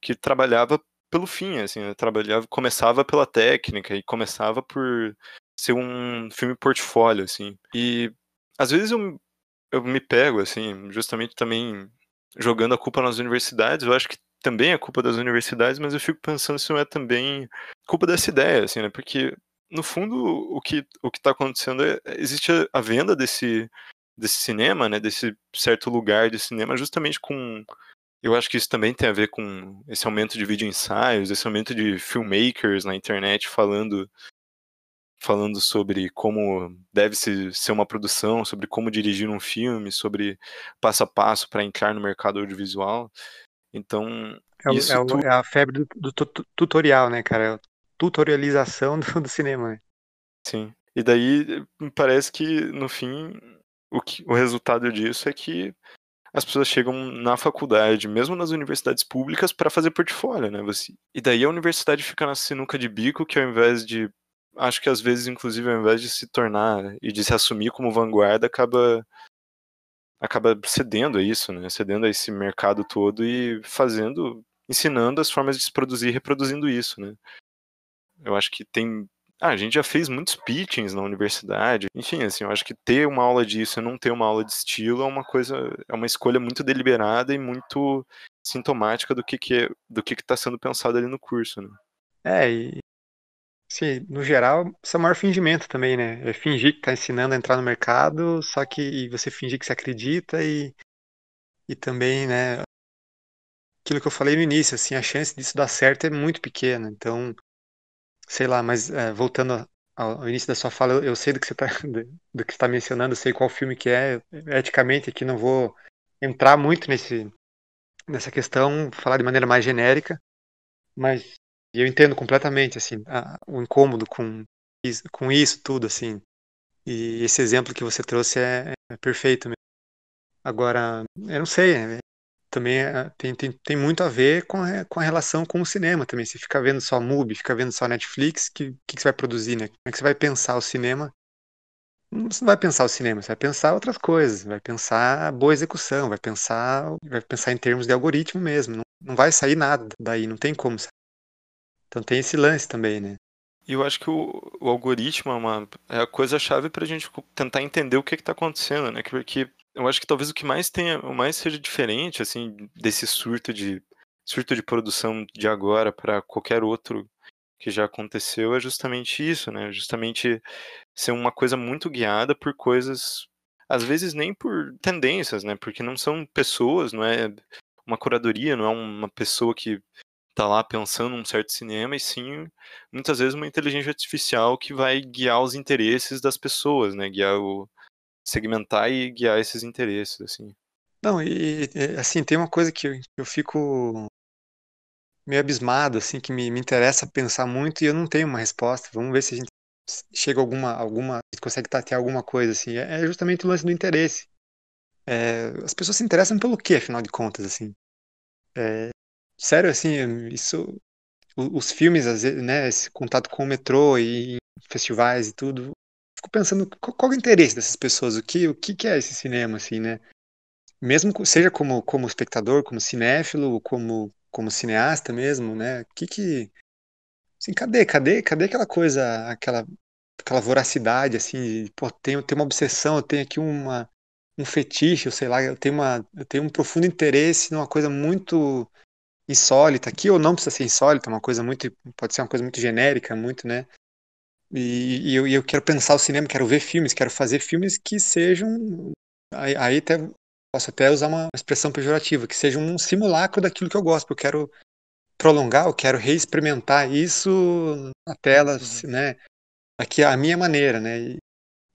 que trabalhava pelo fim, assim, eu trabalhava, começava pela técnica e começava por ser um filme portfólio, assim. E às vezes eu, eu me pego, assim, justamente também jogando a culpa nas universidades, eu acho que também é culpa das universidades, mas eu fico pensando se não é também culpa dessa ideia, assim, né? Porque no fundo o que o que está acontecendo é existe a venda desse desse cinema, né? Desse certo lugar de cinema, justamente com eu acho que isso também tem a ver com esse aumento de vídeo ensaios, esse aumento de filmmakers na internet falando falando sobre como deve ser uma produção, sobre como dirigir um filme, sobre passo a passo para entrar no mercado audiovisual. Então, é, isso é, tu... é a febre do, do, tutorial, né, cara? É tutorialização do, do cinema. Né? Sim. E daí parece que no fim o, que, o resultado disso é que as pessoas chegam na faculdade, mesmo nas universidades públicas, para fazer portfólio, né? Você... E daí a universidade fica na sinuca de bico, que ao invés de. Acho que às vezes, inclusive, ao invés de se tornar e de se assumir como vanguarda, acaba acaba cedendo a isso, né? Cedendo a esse mercado todo e fazendo, ensinando as formas de se produzir reproduzindo isso, né? Eu acho que tem ah, a gente já fez muitos pitchings na universidade. Enfim, assim, eu acho que ter uma aula disso e não ter uma aula de estilo é uma coisa, é uma escolha muito deliberada e muito sintomática do que que é, do que está sendo pensado ali no curso, né? É, e sim, no geral, isso é o maior fingimento também, né? É fingir que está ensinando a entrar no mercado, só que você fingir que você acredita e e também, né, aquilo que eu falei no início, assim, a chance disso dar certo é muito pequena. Então, sei lá, mas é, voltando ao início da sua fala, eu, eu sei do que você está do que está mencionando, sei qual filme que é. Eticamente aqui não vou entrar muito nesse nessa questão, falar de maneira mais genérica, mas eu entendo completamente assim a, o incômodo com isso, com isso tudo assim. E esse exemplo que você trouxe é, é perfeito mesmo. Agora, eu não sei, é, também é, tem, tem, tem muito a ver com a, com a relação com o cinema também. Você fica vendo só MUBI, fica vendo só Netflix, que que, que você vai produzir, né? Como é que você vai pensar o cinema? Você não vai pensar o cinema, você vai pensar outras coisas, vai pensar boa execução, vai pensar, vai pensar em termos de algoritmo mesmo. Não, não vai sair nada daí, não tem como sair. Então tem esse lance também, né? E eu acho que o, o algoritmo é, uma, é a coisa-chave para a gente tentar entender o que está acontecendo, né? Porque eu acho que talvez o que mais tenha, o mais seja diferente, assim, desse surto de surto de produção de agora para qualquer outro que já aconteceu é justamente isso, né? Justamente ser uma coisa muito guiada por coisas, às vezes nem por tendências, né? Porque não são pessoas, não é uma curadoria, não é uma pessoa que tá lá pensando um certo cinema, e sim, muitas vezes uma inteligência artificial que vai guiar os interesses das pessoas, né? Guiar o, segmentar e guiar esses interesses, assim. Não, e, assim, tem uma coisa que eu, eu fico meio abismado, assim, que me, me interessa pensar muito e eu não tenho uma resposta. Vamos ver se a gente chega a alguma, alguma, a gente consegue ter alguma coisa, assim. É, é justamente o lance do interesse. É, as pessoas se interessam pelo quê, afinal de contas, assim? É, sério, assim, isso... Os filmes, né, esse contato com o metrô e festivais e tudo, fico pensando qual, qual, é o interesse dessas pessoas, o que, o que é esse cinema, assim, né? Mesmo seja como, como espectador, como cinéfilo, como, como cineasta mesmo, né? Que que... Assim, cadê, cadê, cadê aquela coisa, aquela, aquela voracidade, assim, de, pô, tenho, tenho uma obsessão, eu tenho aqui uma, um fetiche, ou sei lá, eu tenho, uma, eu tenho um profundo interesse numa coisa muito insólita, aqui ou não precisa ser insólita, uma coisa muito, pode ser uma coisa muito genérica, muito, né? E, e eu, eu, quero pensar o cinema, quero ver filmes, quero fazer filmes que sejam, aí, aí até posso até usar uma expressão pejorativa, que sejam um simulacro daquilo que eu gosto, eu quero prolongar, eu quero reexperimentar isso na tela, uhum. né? Aqui a minha maneira, né? E,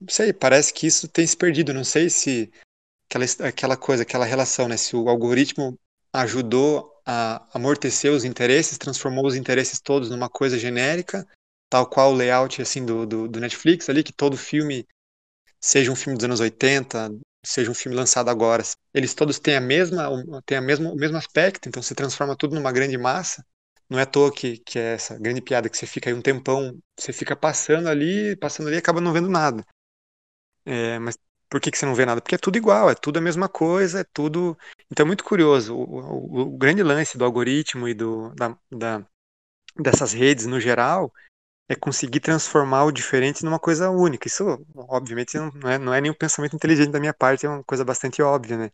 não sei, parece que isso tem se perdido. Não sei se aquela, aquela coisa, aquela relação, né? Se o algoritmo ajudou a amortecer os interesses, transformou os interesses todos numa coisa genérica, tal qual o layout assim do, do, do Netflix ali, que todo filme seja um filme dos anos 80, seja um filme lançado agora, eles todos têm a mesma, têm a mesma, o mesmo aspecto, então se transforma tudo numa grande massa. Não é à toa que, que é essa grande piada que você fica aí um tempão, você fica passando ali, passando ali e acaba não vendo nada. É, mas por que, que você não vê nada? Porque é tudo igual, é tudo a mesma coisa, é tudo. Então é muito curioso. O, o, o grande lance do algoritmo e do, da, da, dessas redes no geral é conseguir transformar o diferente numa coisa única. Isso, obviamente, não é, não é nenhum pensamento inteligente da minha parte, é uma coisa bastante óbvia, né?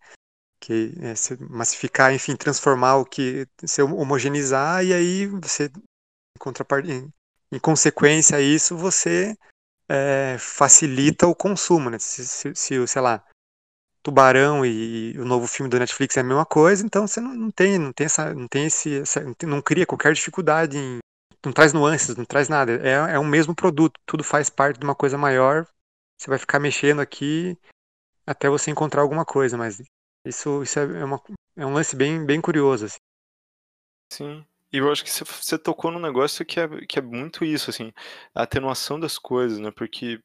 Que é se massificar, enfim, transformar o que. se homogeneizar, e aí você, em, em consequência a isso, você é, facilita o consumo, né? Se, se, se, sei lá, Tubarão e, o novo filme do Netflix é a mesma coisa, então você não, não tem, não tem essa, não tem esse, essa, não cria qualquer dificuldade em, não traz nuances, não traz nada. É, é um mesmo produto, tudo faz parte de uma coisa maior. Você vai ficar mexendo aqui até você encontrar alguma coisa, mas isso, isso é, uma, é um lance bem, bem curioso. Assim. Sim. E eu acho que você tocou num negócio que é, que é muito isso, assim, a atenuação das coisas, né? Porque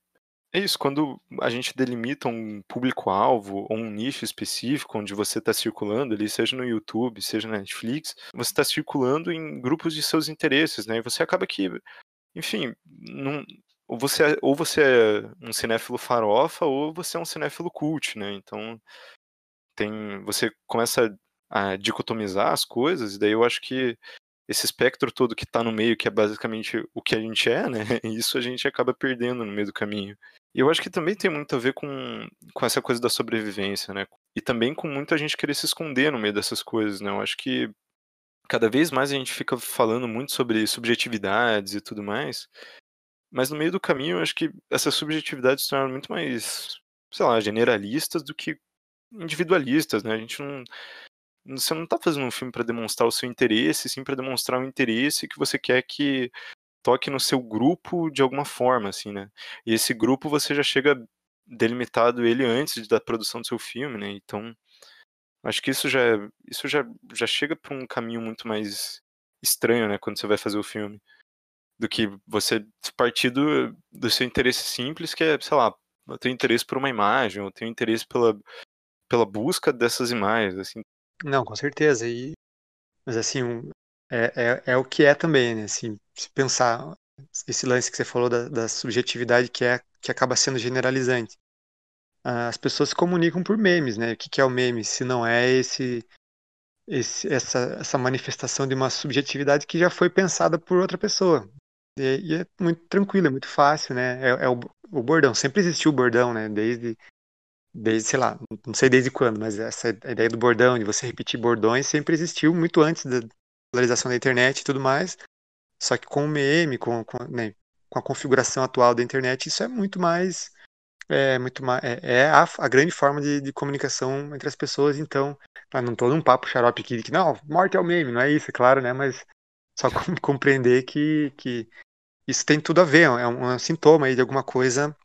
é isso, quando a gente delimita um público-alvo ou um nicho específico onde você está circulando ali, seja no YouTube, seja na Netflix, você está circulando em grupos de seus interesses, né? E você acaba que, enfim, não, ou você, é, ou você é um cinéfilo farofa ou você é um cinéfilo cult, né? Então, tem, você começa a dicotomizar as coisas, e daí eu acho que esse espectro todo que está no meio, que é basicamente o que a gente é, né? Isso a gente acaba perdendo no meio do caminho. E eu acho que também tem muito a ver com, com essa coisa da sobrevivência, né? E também com muita gente querer se esconder no meio dessas coisas, né? Eu acho que cada vez mais a gente fica falando muito sobre subjetividades e tudo mais, mas no meio do caminho eu acho que essas subjetividades se tornaram muito mais, sei lá, generalistas do que individualistas, né? A gente não você não está fazendo um filme para demonstrar o seu interesse, sim para demonstrar um interesse que você quer que toque no seu grupo de alguma forma, assim, né? E esse grupo você já chega delimitado ele antes da produção do seu filme, né? Então, acho que isso já isso já, já chega para um caminho muito mais estranho, né, quando você vai fazer o filme, do que você partir do, seu interesse simples, que é, sei lá, eu tenho interesse por uma imagem, eu tenho interesse pela, pela busca dessas imagens, assim. Não, com certeza. E, mas assim, é, é, é, o que é também, né? Assim, se pensar esse lance que você falou da, da subjetividade que é que acaba sendo generalizante. As pessoas se comunicam por memes, né? O que, que é o meme? Se não é esse, esse essa, essa manifestação de uma subjetividade que já foi pensada por outra pessoa. E, e é muito tranquilo, é muito fácil, né? É, é o, o bordão. Sempre existiu o bordão, né? Desde desde, sei lá, não sei desde quando, mas essa ideia do bordão, de você repetir bordões, sempre existiu muito antes da popularização da internet e tudo mais. Só que com o meme, com, com, né, com a configuração atual da internet, isso é muito mais. É, muito mais, é, é a, a, grande forma de, de, comunicação entre as pessoas, então, não estou num papo xarope aqui de que não, morte é o meme, não é isso, é claro, né? Mas só compreender que, que isso tem tudo a ver, é um, é um sintoma aí de alguma coisa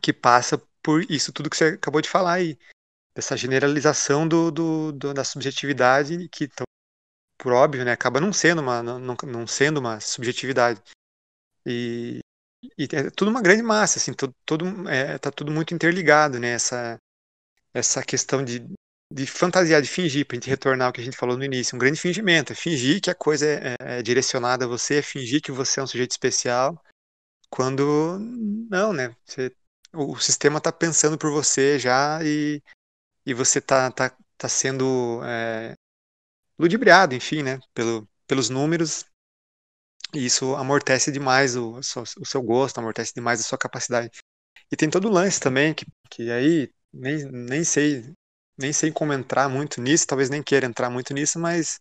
que passa por isso tudo que você acabou de falar aí, dessa generalização do, do, do da subjetividade que, por óbvio, né, acaba não sendo uma, não, não sendo uma subjetividade. E, e é tudo uma grande massa, assim, todo, todo, é, tá tudo muito interligado, né, essa, essa questão de, de fantasiar, de fingir, para a gente retornar ao que a gente falou no início, um grande fingimento, é fingir que a coisa é, é, é direcionada a você, é fingir que você é um sujeito especial, quando não, né, você o sistema está pensando por você já e, e você está tá, tá sendo é, ludibriado, enfim, né, pelo, pelos números, e isso amortece demais o, o seu gosto, amortece demais a sua capacidade. E tem todo o lance também, que, que aí nem, nem sei nem sei como entrar muito nisso, talvez nem queira entrar muito nisso, mas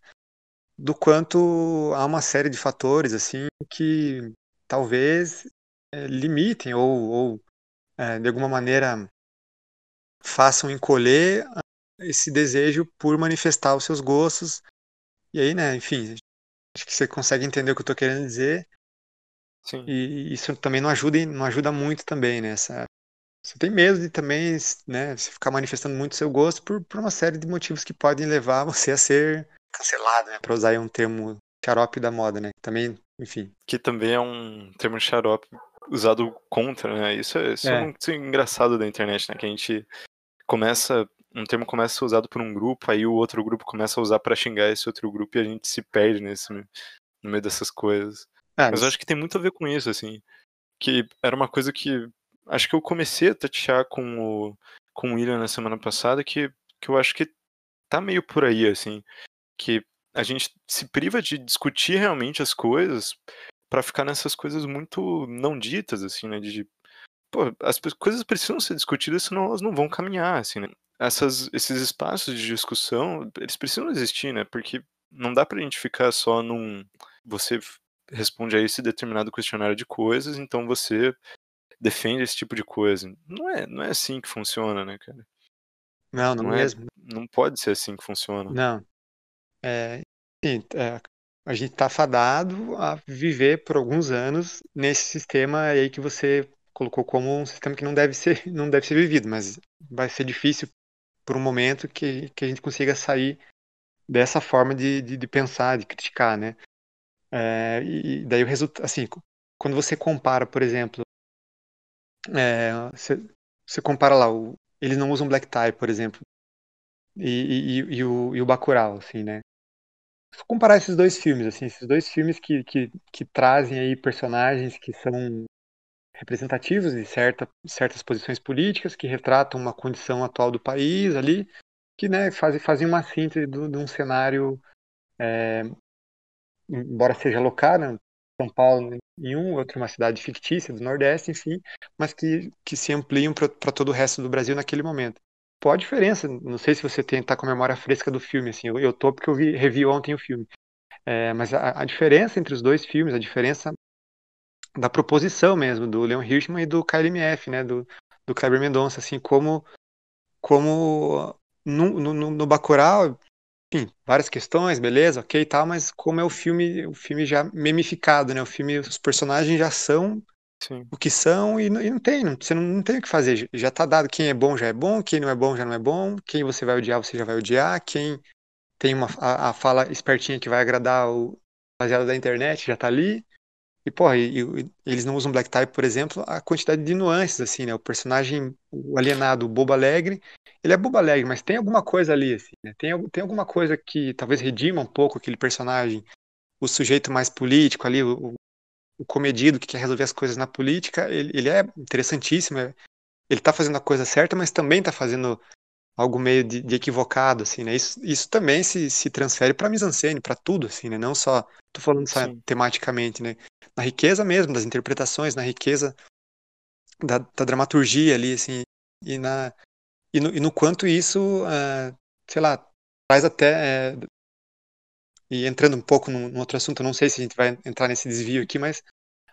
do quanto há uma série de fatores assim que talvez é, limitem ou, ou é, de alguma maneira façam encolher esse desejo por manifestar os seus gostos. E aí, né, enfim, acho que você consegue entender o que eu estou querendo dizer. Sim. E isso também não ajuda, não ajuda muito também, né? Essa, você tem medo de também, né, você ficar manifestando muito seu gosto por, por uma série de motivos que podem levar você a ser cancelado, né? Para usar um termo xarope da moda, né? Também, enfim. Que também é um termo xarope usado contra, né? Isso é, isso é. é muito engraçado da internet, né? Que a gente começa um termo começa a ser usado por um grupo, aí o outro grupo começa a usar para xingar esse outro grupo e a gente se perde nesse no meio dessas coisas. Ah, mas eu acho que tem muito a ver com isso, assim. Que era uma coisa que. Acho que eu comecei a tatear com o, com o William na semana passada, que, que eu acho que tá meio por aí, assim. Que a gente se priva de discutir realmente as coisas para ficar nessas coisas muito não ditas, assim, né? De, pô, as coisas precisam ser discutidas, senão elas não vão caminhar, assim, né? Essas, esses espaços de discussão, eles precisam existir, né? Porque não dá pra gente ficar só num. Você responde a esse determinado questionário de coisas, então você defende esse tipo de coisa. Não é, não é assim que funciona, né, cara? Não, não, não é, mesmo. Não pode ser assim que funciona. Não. É, é, a gente está fadado a viver por alguns anos nesse sistema aí que você colocou como um sistema que não deve ser, não deve ser vivido, mas vai ser difícil por um momento que, que a gente consiga sair dessa forma de, de, de pensar, de criticar, né? É, e daí o resultado, assim, quando você compara, por exemplo, é, você, você, compara lá, o, eles não usam black tie, por exemplo, e, e, e, o, e o Bacurau, assim, né? Se comparar esses dois filmes, assim, esses dois filmes que, que, que trazem aí personagens que são representativos de certa, certas posições políticas, que retratam uma condição atual do país ali, que né, fazem, fazem uma síntese de um cenário é, embora seja locada, São Paulo em um, outro uma cidade fictícia do Nordeste, enfim, mas que, que se ampliam para todo o resto do Brasil naquele momento. Qual a diferença? Não sei se você tem tá com a memória fresca do filme, assim, eu, eu tô porque eu vi, revi ontem o filme. É, mas a, a, diferença entre os dois filmes, a diferença da proposição mesmo, do Leon Hirschman e do KLMF, né, do, do Kleber Mendonça, assim, como, como no, no, no Bacurau, enfim, várias questões, beleza, ok tal, mas como é o filme, o filme já memificado, né? O filme, os personagens já são Sim. o que são e não, e não tem, não, você não, não, tem o que fazer. Já tá dado quem é bom já é bom, quem não é bom já não é bom, quem você vai odiar você já vai odiar, quem tem uma a, a fala espertinha que vai agradar o baseado da internet já tá ali. E, porra, e, e, eles não usam black tie, por exemplo, a quantidade de nuances, assim, né? O personagem, o alienado, o bobo alegre, ele é bobo alegre, mas tem alguma coisa ali, assim, né? Tem, tem alguma coisa que talvez redima um pouco aquele personagem, o sujeito mais político ali, o, o comedido que quer resolver as coisas na política, ele, ele é interessantíssimo, é, ele tá fazendo a coisa certa, mas também tá fazendo algo meio de, de equivocado, assim, né? Isso, isso também se, se transfere para mise-en-scène, para tudo, assim, né? Não só, tô falando só tematicamente, né? Na riqueza mesmo das interpretações, na riqueza da, da dramaturgia ali, assim, e na e no, e no quanto isso, uh, sei lá, traz até uh, e entrando um pouco num, num outro assunto, não sei se a gente vai entrar nesse desvio aqui, mas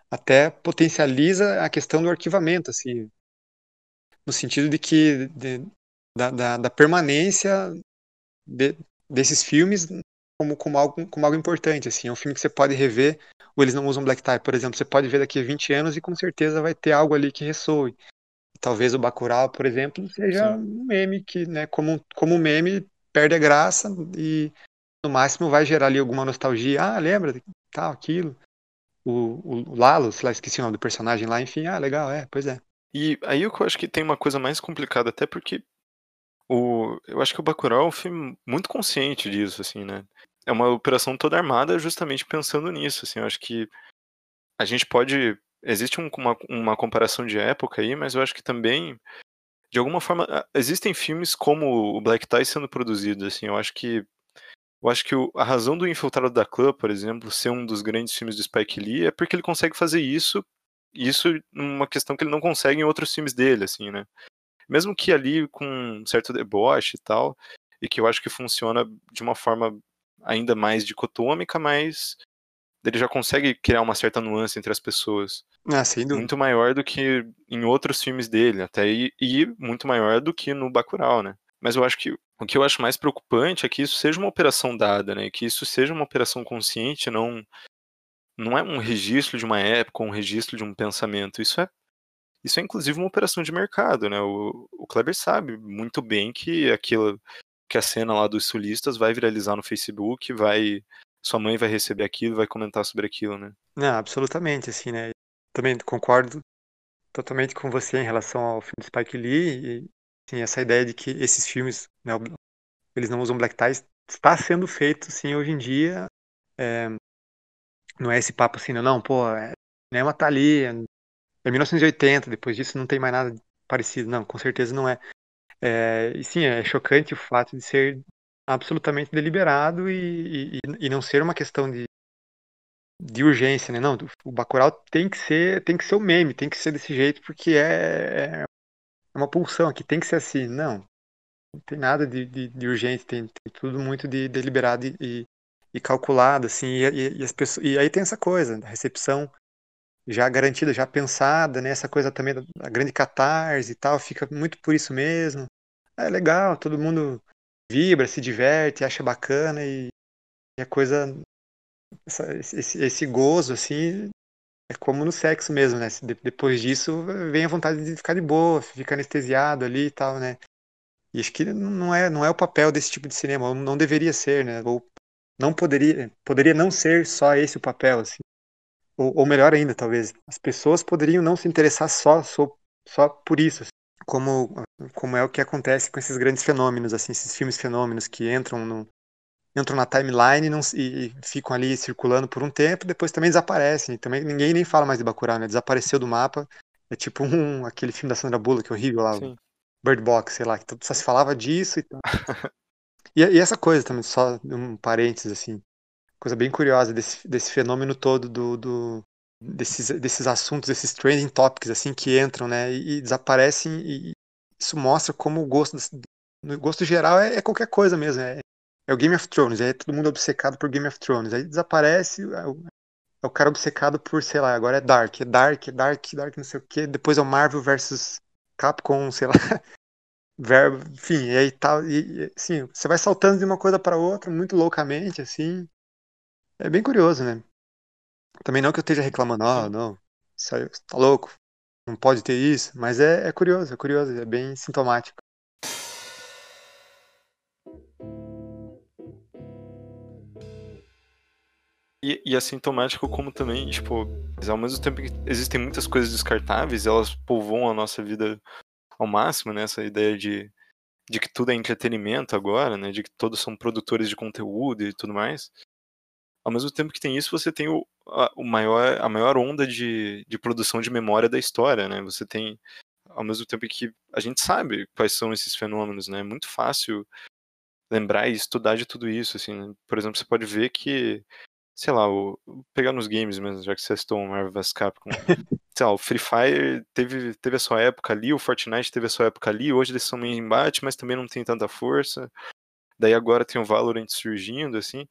até potencializa a questão do arquivamento, assim, no sentido de que de, da, da, da permanência de, desses filmes como, como, algo, como algo importante. Assim. É um filme que você pode rever, ou eles não usam black tie, por exemplo, você pode ver daqui a 20 anos e com certeza vai ter algo ali que ressoe. Talvez o Bacurau, por exemplo, seja Sim. um meme que, né, como, como um meme, perde a graça e no máximo vai gerar ali alguma nostalgia. Ah, lembra tal, aquilo. O, o Lalo, sei lá, esqueci o nome do personagem lá, enfim, ah, legal, é, pois é. E aí eu acho que tem uma coisa mais complicada, até porque o, eu acho que o Bacurau é um filme muito consciente disso, assim, né? É uma operação toda armada justamente pensando nisso, assim. Eu acho que a gente pode... Existe um, uma, uma comparação de época aí, mas eu acho que também, de alguma forma, existem filmes como o Black Tie sendo produzidos, assim. Eu acho que eu acho que o, a razão do Infiltrado da Clã, por exemplo, ser um dos grandes filmes do Spike Lee é porque ele consegue fazer isso, isso numa questão que ele não consegue em outros filmes dele, assim, né? Mesmo que ali com um certo deboche e tal, e que eu acho que funciona de uma forma ainda mais dicotômica, mas ele já consegue criar uma certa nuance entre as pessoas. Ah, sem dúvida. Muito maior do que em outros filmes dele, até e, e muito maior do que no Bacurau, né? Mas eu acho que o que eu acho mais preocupante é que isso seja uma operação dada, né? Que isso seja uma operação consciente, não não é um registro de uma época, um registro de um pensamento. Isso é isso é inclusive uma operação de mercado, né? O, o Kleber sabe muito bem que aquilo que a cena lá dos sulistas vai viralizar no Facebook, vai sua mãe vai receber aquilo, vai comentar sobre aquilo, né? Não, absolutamente, assim, né? Também concordo totalmente com você em relação ao filme Spike Lee e assim, essa ideia de que esses filmes, né, eles não usam black ties, está sendo feito, sim, hoje em dia. É, não é esse papo assim, não, não pô, é, cinema tá ali, é 1980, depois disso não tem mais nada parecido. Não, com certeza não é. é e sim, é chocante o fato de ser absolutamente deliberado e, e, e não ser uma questão de, de urgência, né? Não, o Bacurau tem que ser, tem que ser o meme, tem que ser desse jeito porque é, é uma pulsão aqui, tem que ser assim. Não, não tem nada de, de, de urgente, tem, tem, tudo muito de deliberado e, e calculado, assim. E, e, as pessoas, e aí tem essa coisa, da recepção já garantida, já pensada, né? Essa coisa também da, grande catarse e tal, fica muito por isso mesmo. É legal, todo mundo vibra, se diverte, acha bacana e, e a coisa. Essa, esse, esse gozo, assim, é como no sexo mesmo, né? Depois disso vem a vontade de ficar de boa, ficar anestesiado ali e tal, né? E acho que não é, não é o papel desse tipo de cinema, não deveria ser, né? Ou não poderia, poderia não ser só esse o papel, assim. Ou, ou melhor ainda, talvez, as pessoas poderiam não se interessar só, só, só por isso, assim como, como é o que acontece com esses grandes fenômenos, assim, esses filmes fenômenos que entram no, entram na timeline e, não, e, ficam ali circulando por um tempo, depois também desaparecem. Também ninguém nem fala mais de Bacurau, né? Desapareceu do mapa. É tipo um, aquele filme da Sandra Bullock, horrível lá, Sim. Bird Box, sei lá, que só se falava disso e tal. e, e, essa coisa também, só um parênteses, assim, coisa bem curiosa desse, desse fenômeno todo do, do, desses, desses assuntos, desses trending topics assim que entram, né, e, e desaparecem e isso mostra como o gosto no gosto geral é, é qualquer coisa mesmo, é, é, o Game of Thrones, é todo mundo obcecado por Game of Thrones, aí desaparece é o, é cara obcecado por, sei lá, agora é Dark, é Dark, é Dark, Dark, não sei o que, depois é o Marvel versus Capcom, sei lá, verbo, enfim, e aí tal, e, assim, você vai saltando de uma coisa para outra muito loucamente, assim, é bem curioso, né? Também não que eu esteja reclamando, ah, não, tá louco, não pode ter isso, mas é, é curioso, é curioso, é bem sintomático. E, e é sintomático como também, tipo, ao mesmo tempo que existem muitas coisas descartáveis, elas povoam a nossa vida ao máximo, né? Essa ideia de, de que tudo é entretenimento agora, né? De que todos são produtores de conteúdo e tudo mais. Ao mesmo tempo que tem isso, você tem o, a, o maior, a maior onda de, de produção de memória da história, né? Você tem, ao mesmo tempo que a gente sabe quais são esses fenômenos, né? É muito fácil lembrar e estudar de tudo isso, assim. Né? Por exemplo, você pode ver que, sei lá, o, pegar nos games mesmo, já que você citou o Marvel vs Capcom, sei lá, o Free Fire teve, teve a sua época ali, o Fortnite teve a sua época ali, hoje eles são meio embate, mas também não tem tanta força. Daí agora tem o Valorant surgindo, assim.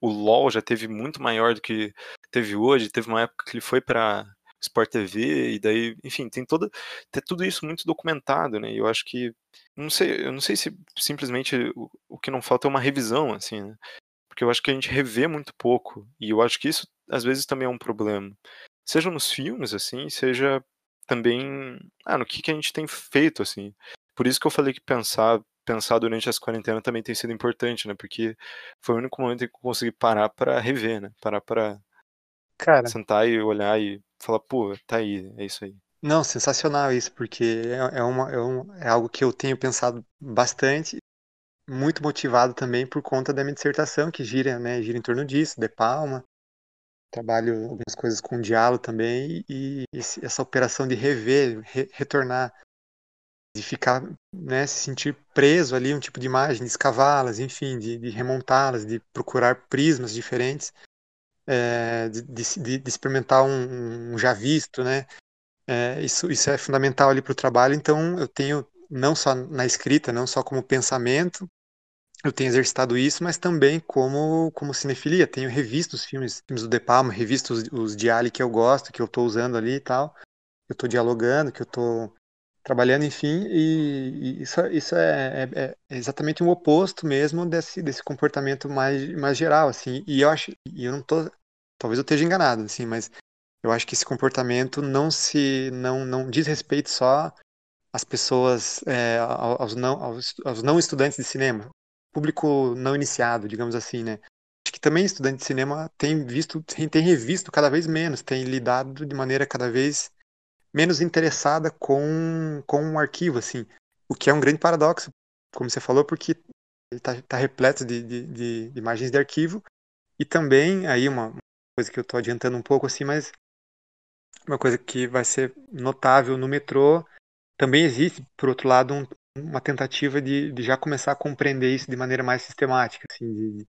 O LoL já teve muito maior do que teve hoje. Teve uma época que ele foi para Sport TV e daí, enfim, tem toda tem tudo isso muito documentado, né? E eu acho que não sei, eu não sei se simplesmente o, o que não falta é uma revisão, assim, né? Porque eu acho que a gente revê muito pouco e eu acho que isso às vezes também é um problema. Seja nos filmes, assim, seja também ah, no que, que a gente tem feito, assim. Por isso que eu falei que pensar pensar durante essa quarentena também tem sido importante, né? Porque foi o único momento em que eu consegui parar para rever, né? Parar para sentar e olhar e falar, pô, tá aí, é isso aí. Não, sensacional isso, porque é, é, uma, é, um, é algo que eu tenho pensado bastante, muito motivado também por conta da minha dissertação, que gira, né, gira em torno disso, de Palma. Trabalho algumas coisas com diálogo também, e esse, essa operação de rever, re, retornar de ficar, né, se sentir preso ali, um tipo de imagem, de escavá-las, enfim, de, de remontá-las, de procurar prismas diferentes, é, de, de, de, experimentar um, um, já visto, né, é, isso, isso é fundamental ali para o trabalho, então eu tenho não só na escrita, não só como pensamento, eu tenho exercitado isso, mas também como, como cinefilia. Tenho revisto os filmes, filmes do De Palma, revisto os, os que eu gosto, que eu estou usando ali e tal. Eu estou dialogando, que eu estou trabalhando, enfim, e, isso, isso é, é, é, exatamente o oposto mesmo desse, desse comportamento mais, mais geral, assim. E eu acho, e eu não tô, talvez eu esteja enganado, assim, mas eu acho que esse comportamento não se, não, não diz respeito só às pessoas, é, aos, não, aos, aos não estudantes de cinema público não iniciado, digamos assim, né? Acho que também estudante de cinema tem visto, tem, tem revisto cada vez menos, tem lidado de maneira cada vez menos interessada com, com um arquivo, assim. O que é um grande paradoxo, como você falou, porque ele está tá repleto de, de, de, imagens de arquivo e também, aí uma coisa que eu estou adiantando um pouco, assim, mas uma coisa que vai ser notável no metrô, também existe, por outro lado, um, uma tentativa de, de já começar a compreender isso de maneira mais sistemática, assim, de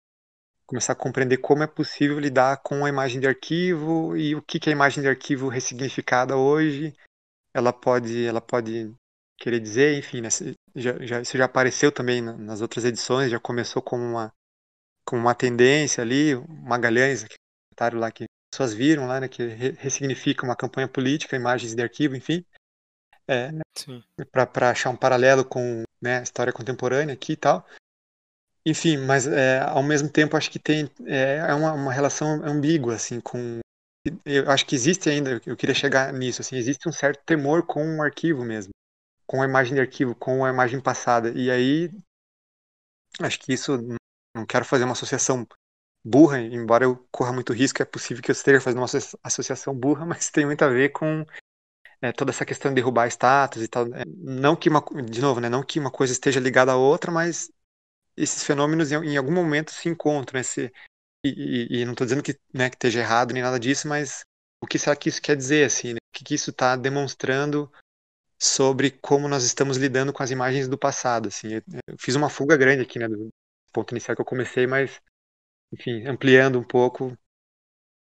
começar a compreender como é possível lidar com a imagem de arquivo e o que, que a imagem de arquivo ressignificada hoje ela pode ela pode querer dizer, enfim, né, já, já, isso já apareceu também nas outras edições, já começou como uma como uma tendência ali, Magalhães, comentário lá que as pessoas viram lá, né, que ressignifica uma campanha política, imagens de arquivo, enfim. É, né, para achar um paralelo com né, a história contemporânea aqui e tal. Enfim, mas é, ao mesmo tempo acho que tem é, é uma, uma, relação ambígua assim com eu acho que existe ainda eu queria chegar nisso assim existe um certo temor com o um arquivo mesmo com a imagem de arquivo com a imagem passada e aí acho que isso não quero fazer uma associação burra embora eu corra muito risco é possível que eu esteja fazendo uma associação burra mas tem muito a ver com é, toda essa questão de derrubar status e tal. É, não que uma, de novo, né, não que uma coisa esteja ligada à outra, mas esses fenômenos em, em algum momento se encontram. Esse, e, e, e não estou dizendo que, né, que esteja errado nem nada disso, mas o que será que isso quer dizer? Assim, né? O que, que isso está demonstrando sobre como nós estamos lidando com as imagens do passado? Assim, eu, eu fiz uma fuga grande aqui, né, do ponto inicial que eu comecei, mas enfim, ampliando um pouco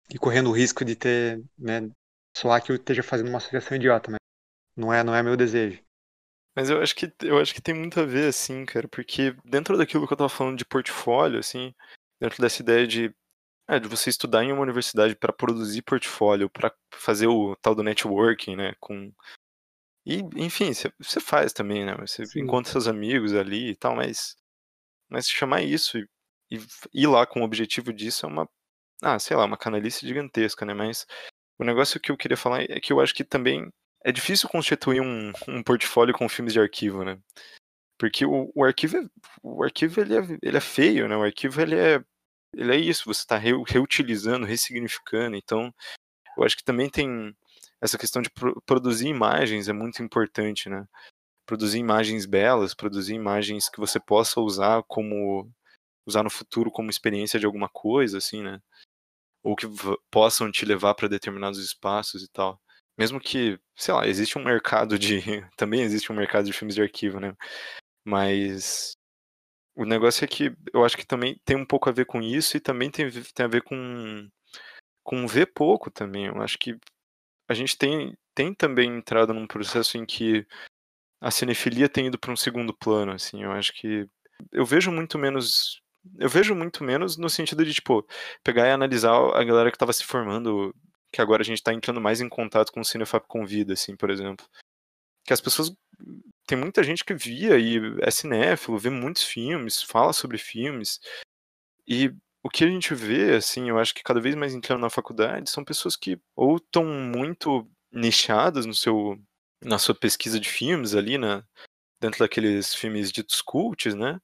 e correndo o risco de ter, né, soar que eu esteja fazendo uma associação idiota, mas não é, não é meu desejo. Mas eu acho que eu acho que tem muito a ver, assim, cara, porque dentro daquilo que eu tava falando de portfólio, assim, dentro dessa ideia de, é, de você estudar em uma universidade para produzir portfólio, para fazer o tal do networking, né, com e enfim, você faz também, né? Você Sim. encontra seus amigos ali e tal, mas mas chamar isso e, e ir lá com o objetivo disso é uma ah, sei lá, uma canalice gigantesca, né? Mas o negócio que eu queria falar é que eu acho que também é difícil constituir um, um portfólio com filmes de arquivo, né? Porque o, o arquivo, é, o arquivo ele é, ele é feio, né? O arquivo ele é, ele é isso, você está reutilizando, ressignificando. Então, eu acho que também tem essa questão de pro, produzir imagens é muito importante, né? Produzir imagens belas, produzir imagens que você possa usar como usar no futuro como experiência de alguma coisa, assim, né? ou que possam te levar para determinados espaços e tal. Mesmo que, sei lá, existe um mercado de. Também existe um mercado de filmes de arquivo, né? Mas o negócio é que eu acho que também tem um pouco a ver com isso e também tem, tem a ver com, com ver pouco também. Eu acho que a gente tem, tem também entrado num processo em que a cinefilia tem ido para um segundo plano, assim. Eu acho que eu vejo muito menos eu vejo muito menos no sentido de, tipo, pegar e analisar a galera que tava se formando, que agora a gente tá entrando mais em contato com o Cinefab Convida, assim, por exemplo. Que as pessoas. Tem muita gente que via e é cinéfilo, vê muitos filmes, fala sobre filmes. E o que a gente vê, assim, eu acho que cada vez mais entrando na faculdade, são pessoas que ou estão muito nichadas no seu, na sua pesquisa de filmes ali, né? Dentro daqueles filmes ditos cults, né?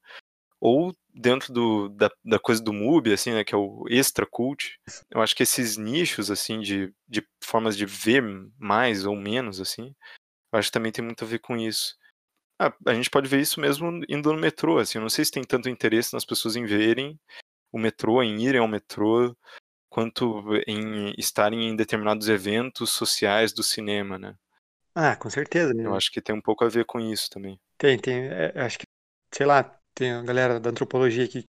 Ou dentro do, da, da coisa do MUBI, assim, né, que é o extra cult, eu acho que esses nichos, assim, de, de formas de ver mais ou menos, assim, eu acho que também tem muito a ver com isso. Ah, a gente pode ver isso mesmo indo no metrô, assim, eu não sei se tem tanto interesse nas pessoas em verem o metrô, em irem ao metrô, quanto em estarem em determinados eventos sociais do cinema, né? Ah, com certeza. Né? Eu acho que tem um pouco a ver com isso também. Tem, tem. É, acho que, sei lá, tem a galera da antropologia que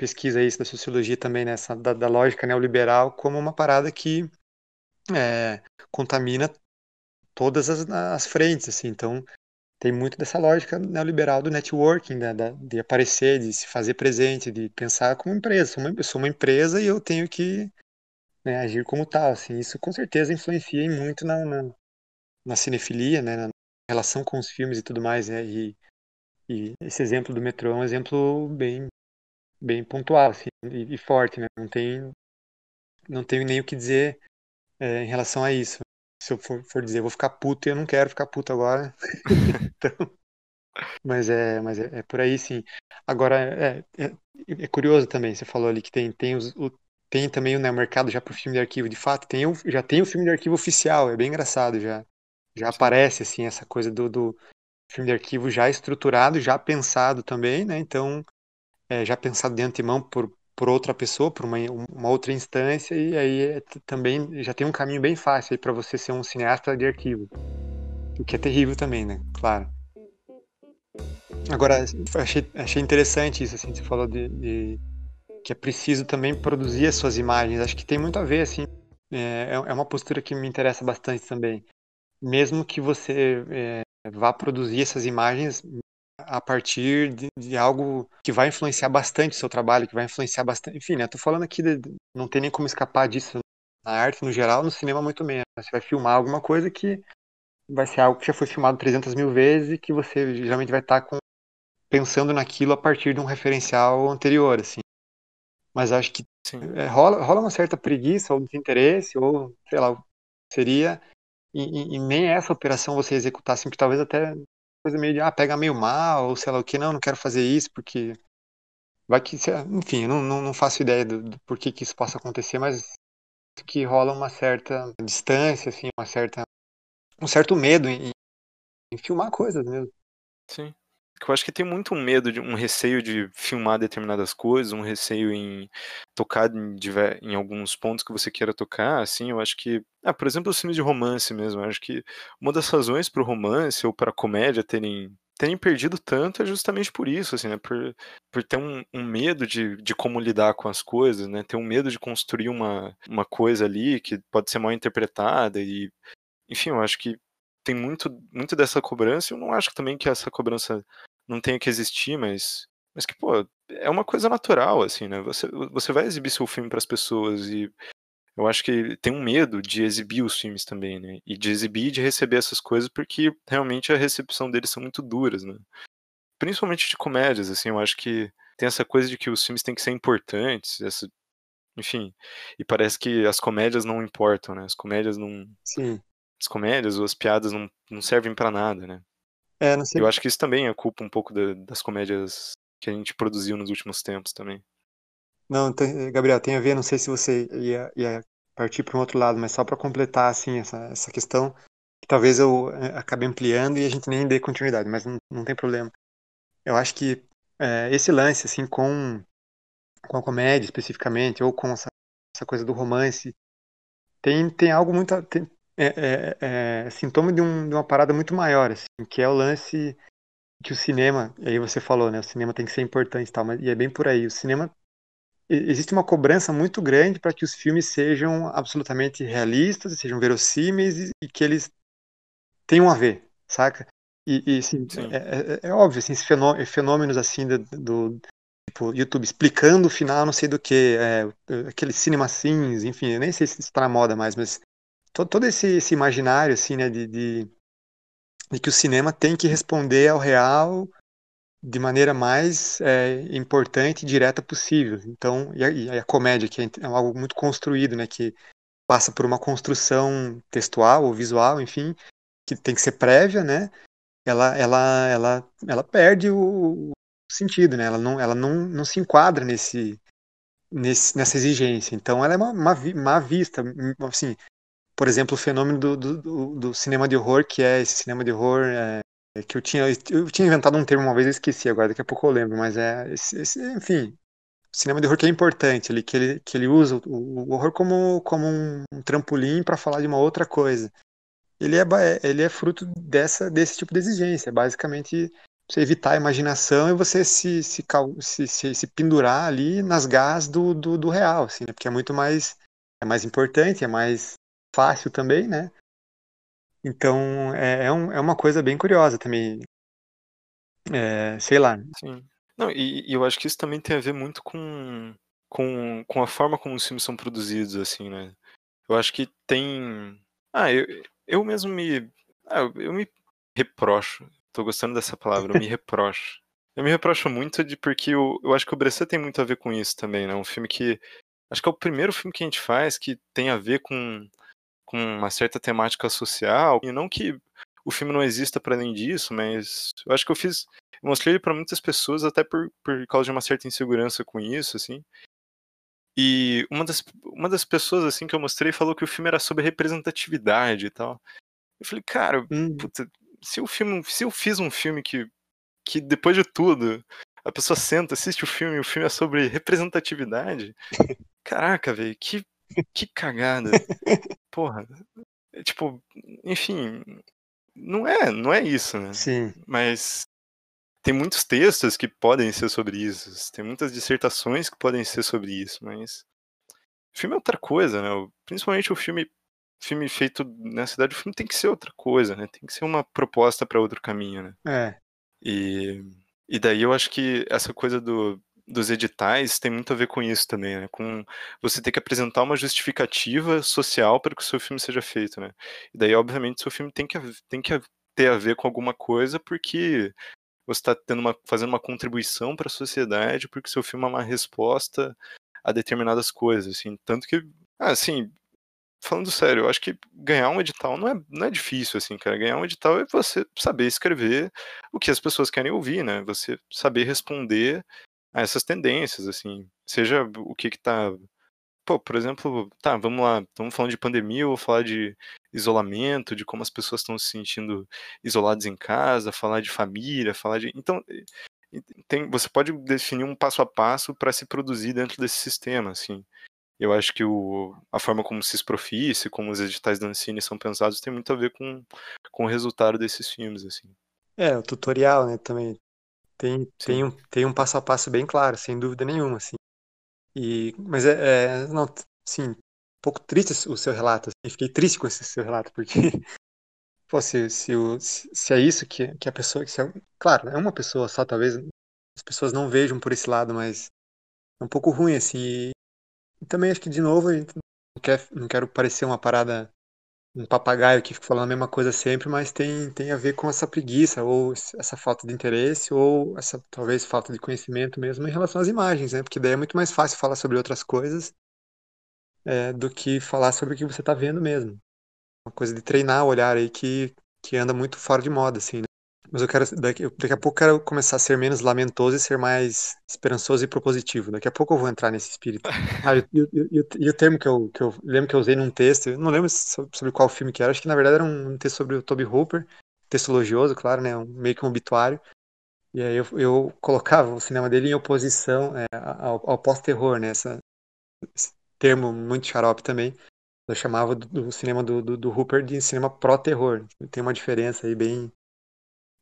pesquisa isso, da sociologia também, nessa né, da, da, lógica neoliberal, como uma parada que é, contamina todas as, as, frentes, assim. Então, tem muito dessa lógica neoliberal do networking, né, da, de aparecer, de se fazer presente, de pensar como empresa. Sou uma, eu sou uma empresa e eu tenho que né, agir como tal. Assim, isso com certeza influencia muito na, na, na cinefilia, né, na relação com os filmes e tudo mais. Né, e, e esse exemplo do metrô é um exemplo bem, bem pontual assim, e, e forte. Né, não, tem, não tenho nem o que dizer é, em relação a isso se eu for, for dizer, vou ficar puto e eu não quero ficar puto agora. então, mas é, mas é, é, por aí sim. Agora, é, é, é, curioso também, você falou ali que tem, tem, os, o, tem também né, o mercado já para o filme de arquivo. De fato, tem o, já tem o filme de arquivo oficial, é bem engraçado já. Já aparece assim essa coisa do, do filme de arquivo já estruturado, já pensado também, né? Então, é, já pensado de antemão por, por outra pessoa, por uma, uma outra instância, e aí é, também já tem um caminho bem fácil para você ser um cineasta de arquivo. O que é terrível também, né? Claro. Agora, achei, achei interessante isso, assim, você falou de, de que é preciso também produzir as suas imagens. Acho que tem muito a ver, assim, é, é uma postura que me interessa bastante também. Mesmo que você é, vá produzir essas imagens a partir de, de, algo que vai influenciar bastante o seu trabalho, que vai influenciar bastante. Enfim, né? Tô falando aqui de, não tem nem como escapar disso na arte no geral, no cinema muito menos. Você vai filmar alguma coisa que vai ser algo que já foi filmado 300 mil vezes e que você geralmente vai estar tá com, pensando naquilo a partir de um referencial anterior, assim. Mas acho que é, rola, rola uma certa preguiça ou desinteresse, ou sei lá, seria. E, e, nem essa operação você executar, assim, que talvez até coisa meio de, ah, pega meio mal, ou sei lá o que, não, não quero fazer isso, porque vai que, enfim, não, não, não faço ideia do, do porquê que isso possa acontecer, mas que rola uma certa distância, assim, uma certa, um certo medo em, em filmar coisas mesmo. Sim eu acho que tem muito um medo, de um receio de filmar determinadas coisas, um receio em tocar em, em alguns pontos que você queira tocar, assim, eu acho que, ah, por exemplo, os filmes de romance mesmo, eu acho que uma das razões para o romance ou para a comédia terem terem perdido tanto é justamente por isso, assim, né? Por, por ter um, um, medo de, de como lidar com as coisas, né? Ter um medo de construir uma, uma coisa ali que pode ser mal interpretada e, enfim, eu acho que tem muito, muito dessa cobrança. Eu não acho também que essa cobrança não tenha que existir, mas mas que pô, é uma coisa natural assim, né? Você você vai exibir seu filme para as pessoas e eu acho que tem um medo de exibir os filmes também, né? E de exibir e de receber essas coisas porque realmente a recepção deles são muito duras, né? Principalmente de comédias, assim, eu acho que tem essa coisa de que os filmes têm que ser importantes, essa, enfim, e parece que as comédias não importam, né? As comédias não Sim. As comédias ou as piadas não, não servem para nada, né? É, não sei. Eu acho que isso também é culpa um pouco da, das comédias que a gente produziu nos últimos tempos também. Não, Gabriel, tem a ver, não sei se você ia, ia partir para um outro lado, mas só para completar assim essa, essa questão, que talvez eu é, acabe ampliando e a gente nem dê continuidade, mas não, não tem problema. Eu acho que é, esse lance assim com com a comédia especificamente ou com essa, essa coisa do romance tem tem algo muito tem, é, é, é sintoma de, um, de, uma parada muito maior, assim, que é o lance que o cinema, aí você falou, né, o cinema tem que ser importante e tal, mas, e é bem por aí, o cinema, existe uma cobrança muito grande para que os filmes sejam absolutamente realistas, sejam verossímeis e, e que eles tenham a ver, saca? E, e assim, é, é, é, óbvio, assim, fenômenos assim do, do tipo, YouTube explicando o final, não sei do que, é, aquele cinema scenes, enfim, eu nem sei se está na moda mais, mas todo, todo esse, esse, imaginário assim, né, de, de, de, que o cinema tem que responder ao real de maneira mais é, importante e direta possível. Então, e a, e a, comédia que é algo muito construído, né, que passa por uma construção textual ou visual, enfim, que tem que ser prévia, né? Ela, ela, ela, ela perde o sentido, né? Ela não, ela não, não se enquadra nesse, nesse, nessa exigência. Então, ela é uma, uma vista, assim, por exemplo, o fenômeno do, do, do, cinema de horror, que é esse cinema de horror é, que eu tinha, eu tinha inventado um termo uma vez, eu esqueci agora, daqui a pouco eu lembro, mas é, esse, esse, enfim, o cinema de horror que é importante, ele, que, ele, que ele usa o, o horror como, como um, trampolim para falar de uma outra coisa. Ele é, ele é fruto dessa, desse tipo de exigência, basicamente você evitar a imaginação e você se, se, se, se, se pendurar ali nas gás do, do, do real, assim, né? porque é muito mais é mais importante, é mais fácil também, né? Então é, é, um, é uma coisa bem curiosa também. é, sei lá. Sim. Não, e, e eu acho que isso também tem a ver muito com, com, com a forma como os filmes são produzidos, assim, né? Eu acho que tem. Ah, eu, eu mesmo me. Ah, eu me reprocho. Tô gostando dessa palavra, eu me reprocho. Eu me reprocho muito de porque eu, eu acho que o Bressan tem muito a ver com isso também, né? Um filme que. Acho que é o primeiro filme que a gente faz que tem a ver com, com uma certa temática social. E não que o filme não exista para além disso, mas eu acho que eu fiz. Eu mostrei ele para muitas pessoas, até por, por causa de uma certa insegurança com isso, assim. E uma das, uma das pessoas, assim, que eu mostrei falou que o filme era sobre representatividade e tal. Eu falei, cara, Hum, puta, se o filme, se eu fiz um filme que, que depois de tudo, a pessoa senta, assiste o filme, e o filme é sobre representatividade, caraca, velho, que, que cagada. Porra, é, tipo, enfim, não é, não é isso, né? sim. Mas tem muitos textos que podem ser sobre isso, tem muitas dissertações que podem ser sobre isso, mas o filme é outra coisa, né? Principalmente o filme filme feito na cidade, o filme tem que ser outra coisa, né? Tem que ser uma proposta para outro caminho, né? É, E, e daí eu acho que essa coisa do, dos editais tem muito a ver com isso também, né? Com você ter que apresentar uma justificativa social para que o seu filme seja feito, né? E daí, obviamente, seu filme tem que, tem que ter a ver com alguma coisa, porque você está fazendo uma contribuição para a sociedade, porque seu filme é uma resposta a determinadas coisas, assim. Tanto que, ah, assim, falando sério, eu acho que ganhar um edital não é, não é difícil, assim, cara. Ganhar um edital é você saber escrever o que as pessoas querem ouvir, né? Você saber responder a essas tendências, assim. Seja o que que tá. Pô, por exemplo, tá, vamos lá, estamos falando de pandemia, vou falar de isolamento, de como as pessoas estão se sentindo isoladas em casa, falar de família, falar de. Então, tem, você pode definir um passo a passo para se produzir dentro desse sistema, assim. Eu acho que o, a forma como se Profice, como os editais da Ancine são pensados, tem muito a ver com, com o resultado desses filmes, assim. é, o tutorial, né, também tem, tem, um, tem um passo a passo bem claro, sem dúvida nenhuma, assim. E, mas é, é não, sim, um pouco triste o seu relato, assim, fiquei triste com esse seu relato, porque, pô, se, se, o- se, se é isso que, que a pessoa, que é, claro, é uma pessoa só, talvez as pessoas não vejam por esse lado, mas é um pouco ruim, assim, e, também acho que, de novo, não, quer, não quero parecer uma parada um papagaio que fica falando a mesma coisa sempre, mas tem, tem a ver com essa preguiça, ou essa falta de interesse, ou essa talvez falta de conhecimento mesmo em relação às imagens, né? Porque daí é muito mais fácil falar sobre outras coisas é, do que falar sobre o que você está vendo mesmo. Uma coisa de treinar o olhar aí que, que anda muito fora de moda, assim, né? Mas eu quero, daqui, daqui a pouco eu quero começar a ser menos lamentoso e ser mais esperançoso e propositivo. Daqui a pouco eu vou entrar nesse espírito. Ah, e, o termo que eu, que eu lembro que eu usei num texto, não lembro so- sobre qual filme que era, acho que na verdade era um texto sobre o Toby Hooper, texto elogioso, claro, né, um- meio que um obituário. E aí eu, eu colocava o cinema dele em oposição é, ao, ao pós-terror, né, essa, esse termo muito xarope também. Eu chamava do, do cinema do, do, do Hooper de cinema pró-terror. Tem uma diferença aí bem,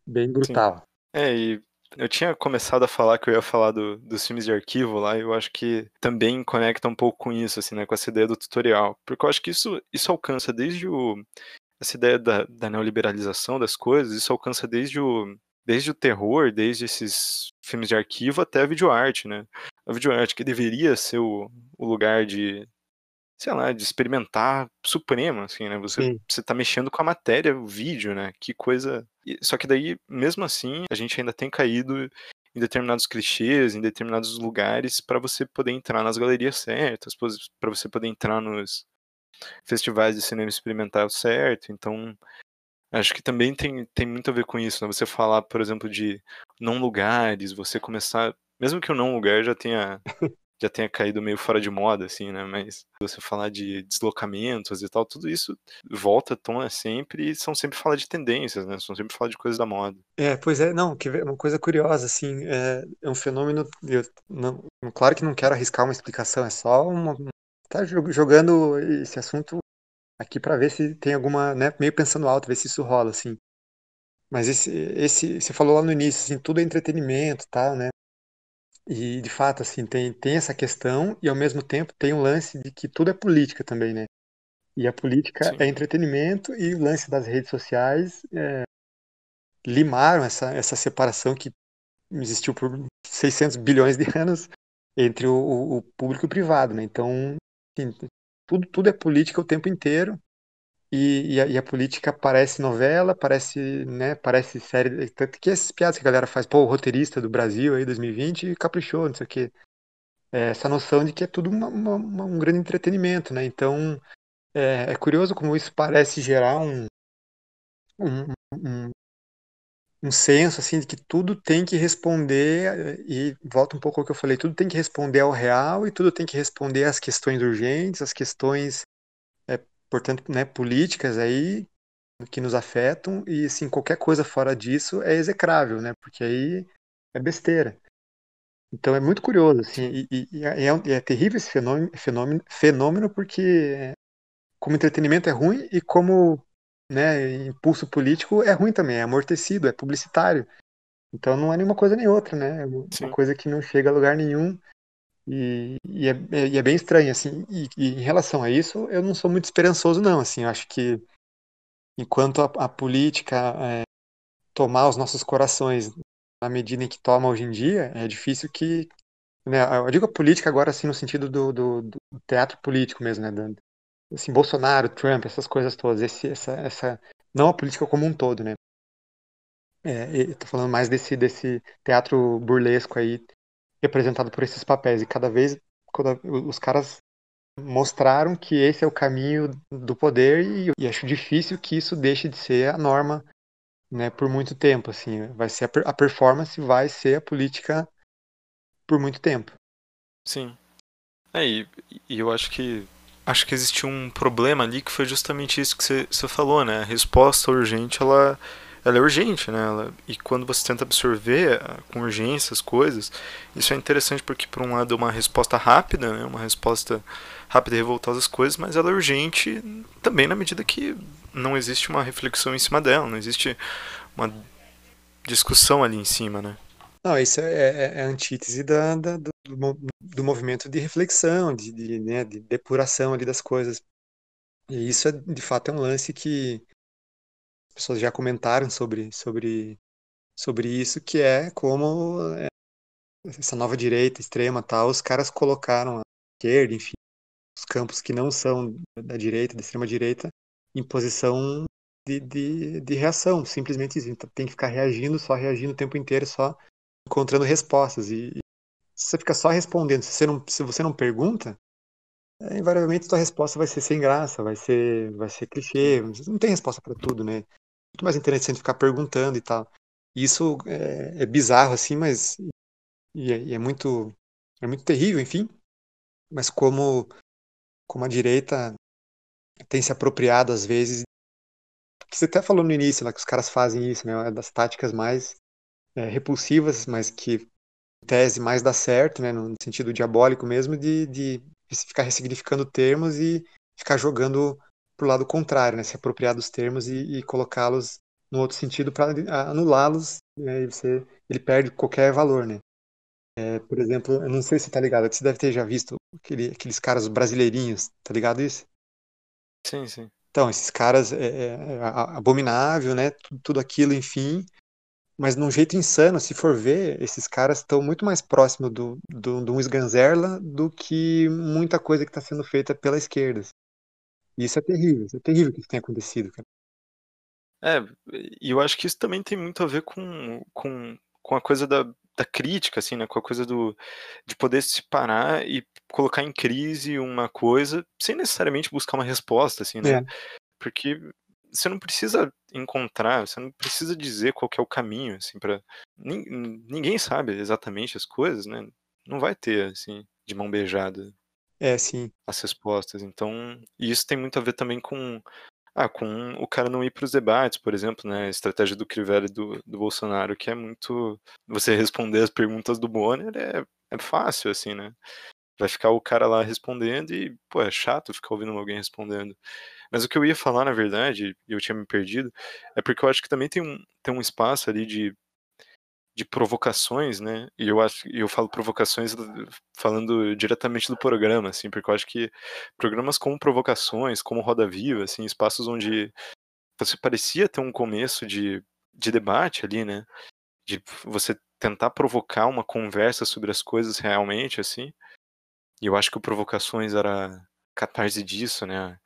bem Sim. brutal. É, e eu tinha começado a falar que eu ia falar do, dos filmes de arquivo lá, e eu acho que também conecta um pouco com isso, assim, né, com essa ideia do tutorial. Porque eu acho que isso, isso alcança desde o. Essa ideia da, da neoliberalização das coisas, isso alcança desde o, desde o terror, desde esses filmes de arquivo até a videoarte, né? A videoarte que deveria ser o, o lugar de, sei lá, de experimentar supremo, assim, né? Você, Sim. você tá mexendo com a matéria, o vídeo, né? Que coisa. Só que daí, mesmo assim, a gente ainda tem caído em determinados clichês, em determinados lugares, para você poder entrar nas galerias certas, para você poder entrar nos festivais de cinema experimental certo. Então, acho que também tem, tem muito a ver com isso, né? Você falar, por exemplo, de não lugares, você começar. Mesmo que o não lugar já tenha já tenha caído meio fora de moda, assim, né? Mas você falar de deslocamentos e tal, tudo isso volta tona sempre e são sempre falar de tendências, né? São sempre falar de coisas da moda. É, pois é, não, que uma coisa curiosa, assim, é, é um fenômeno, eu não, claro que não quero arriscar uma explicação, é só uma, tá jo- jogando esse assunto aqui para ver se tem alguma, né, meio pensando alto, ver se isso rola, assim. Mas esse, esse, você falou lá no início, assim, tudo é entretenimento, tal, né? E de fato, assim, tem, tem essa questão e ao mesmo tempo tem o lance de que tudo é política também, né? E a política é Sim, entretenimento e o lance das redes sociais é, limaram essa, essa separação que existiu por 600 bilhões de anos entre o, o público e o privado, né? Então, assim, tudo, tudo é política o tempo inteiro e, e, a, e, a, política parece novela, parece, né, parece série, tanto que essas piadas que a galera faz, pô, o roteirista do Brasil aí 2020 caprichou, não sei o quê. É essa noção de que é tudo uma, uma, um grande entretenimento, né? Então, é, é, curioso como isso parece gerar um, um, um, um senso assim de que tudo tem que responder e volta um pouco ao que eu falei, tudo tem que responder ao real e tudo tem que responder às questões urgentes, às questões, portanto, né, políticas aí que nos afetam e assim qualquer coisa fora disso é execrável, né? Porque aí é besteira. Então é muito curioso assim e, e, e é, é, terrível esse fenômeno, fenômeno, fenômeno porque como entretenimento é ruim e como né, impulso político é ruim também, é amortecido, é publicitário. Então não é nenhuma coisa nem outra, né? É uma Sim. coisa que não chega a lugar nenhum e, e, é, é e é, bem estranho, assim. E, e, em relação a isso, eu não sou muito esperançoso, não. Assim, eu acho que enquanto a, a política é, tomar os nossos corações na medida em que toma hoje em dia, é difícil que. Né, eu digo a política agora, assim, no sentido do, do, do teatro político mesmo, né? assim, Bolsonaro, Trump, essas coisas todas, esse, essa, essa, não a política como um todo, né? É, tô falando mais desse, desse teatro burlesco aí, representado por esses papéis, e cada vez quando os caras mostraram que esse é o caminho do poder, e, e acho difícil que isso deixe de ser a norma, né, por muito tempo, assim, vai ser a, a performance vai ser a política por muito tempo. Sim. É, e, e eu acho que acho que existiu um problema ali que foi justamente isso que você falou, né? A resposta urgente, ela, ela é urgente, né? Ela, e quando você tenta absorver ah, com urgência as coisas, isso é interessante porque, por um lado, é uma resposta rápida, né? Uma resposta rápida e revoltosa às coisas, mas ela é urgente também na medida que não existe uma reflexão em cima dela, não existe uma discussão ali em cima, né? Não, isso é, é, é a antítese da, da, do, do movimento de reflexão, de, de, né, de depuração ali das coisas. E isso, é, de fato, é um lance que pessoas já comentaram sobre, sobre, sobre isso, que é como é, essa nova direita extrema tal, os caras colocaram a esquerda, enfim, os campos que não são da direita, da extrema direita, em posição de, de, de reação, simplesmente isso. Então, tem que ficar reagindo, só reagindo o tempo inteiro, só encontrando respostas. E, e se você fica só respondendo, se você não, se você não pergunta, é, invariavelmente sua resposta vai ser sem graça, vai ser, vai ser clichê. Não tem resposta para tudo, né? Muito mais interessante ficar perguntando e tal. Isso é, é bizarro, assim, mas. E é, e é, muito. É muito terrível, enfim. Mas como, como a direita tem se apropriado, às vezes. Você até falou no início lá que os caras fazem isso, né? Das táticas mais é, repulsivas, mas que em tese mais dá certo, né, no sentido diabólico mesmo, de, de ficar ressignificando termos e ficar jogando pro lado contrário, né, se apropriar dos termos e, e colocá-los no outro sentido para anulá-los, né, você, ele perde qualquer valor, né. É, por exemplo, eu não sei se tá ligado, você deve ter já visto aquele, aqueles caras brasileirinhos, tá ligado isso? Sim, sim. Então, esses caras é, é, é abominável, né? Tudo, tudo aquilo, enfim. Mas num jeito insano, se for ver, esses caras estão muito mais próximos do, do, do um Sganzerla do que muita coisa que está sendo feita pela esquerda. E isso é terrível, isso é terrível que tenha acontecido, cara. É, e eu acho que isso também tem muito a ver com, com, com a coisa da, da crítica, assim, né? Com a coisa do, de poder se parar e colocar em crise uma coisa sem necessariamente buscar uma resposta, assim, né? É. Porque você não precisa encontrar, você não precisa dizer qual é o caminho, assim, para ninguém sabe exatamente as coisas, né? Não vai ter assim de mão beijada. É, sim. As respostas. Então, isso tem muito a ver também com ah, com o cara não ir para os debates, por exemplo, né? A estratégia do Crivella do, do Bolsonaro, que é muito você responder as perguntas do Bonner é, é fácil assim, né? Vai ficar o cara lá respondendo e, pô, é chato ficar ouvindo alguém respondendo. Mas o que eu ia falar, na verdade, e eu tinha me perdido, é porque eu acho que também tem um, tem um espaço ali de, de provocações, né? E eu acho eu falo provocações falando diretamente do programa, assim, porque eu acho que programas como provocações, como Roda Viva, assim, espaços onde você parecia ter um começo de, de debate ali, né? De você tentar provocar uma conversa sobre as coisas realmente, assim. E eu acho que o Provocações era catarse disso, né?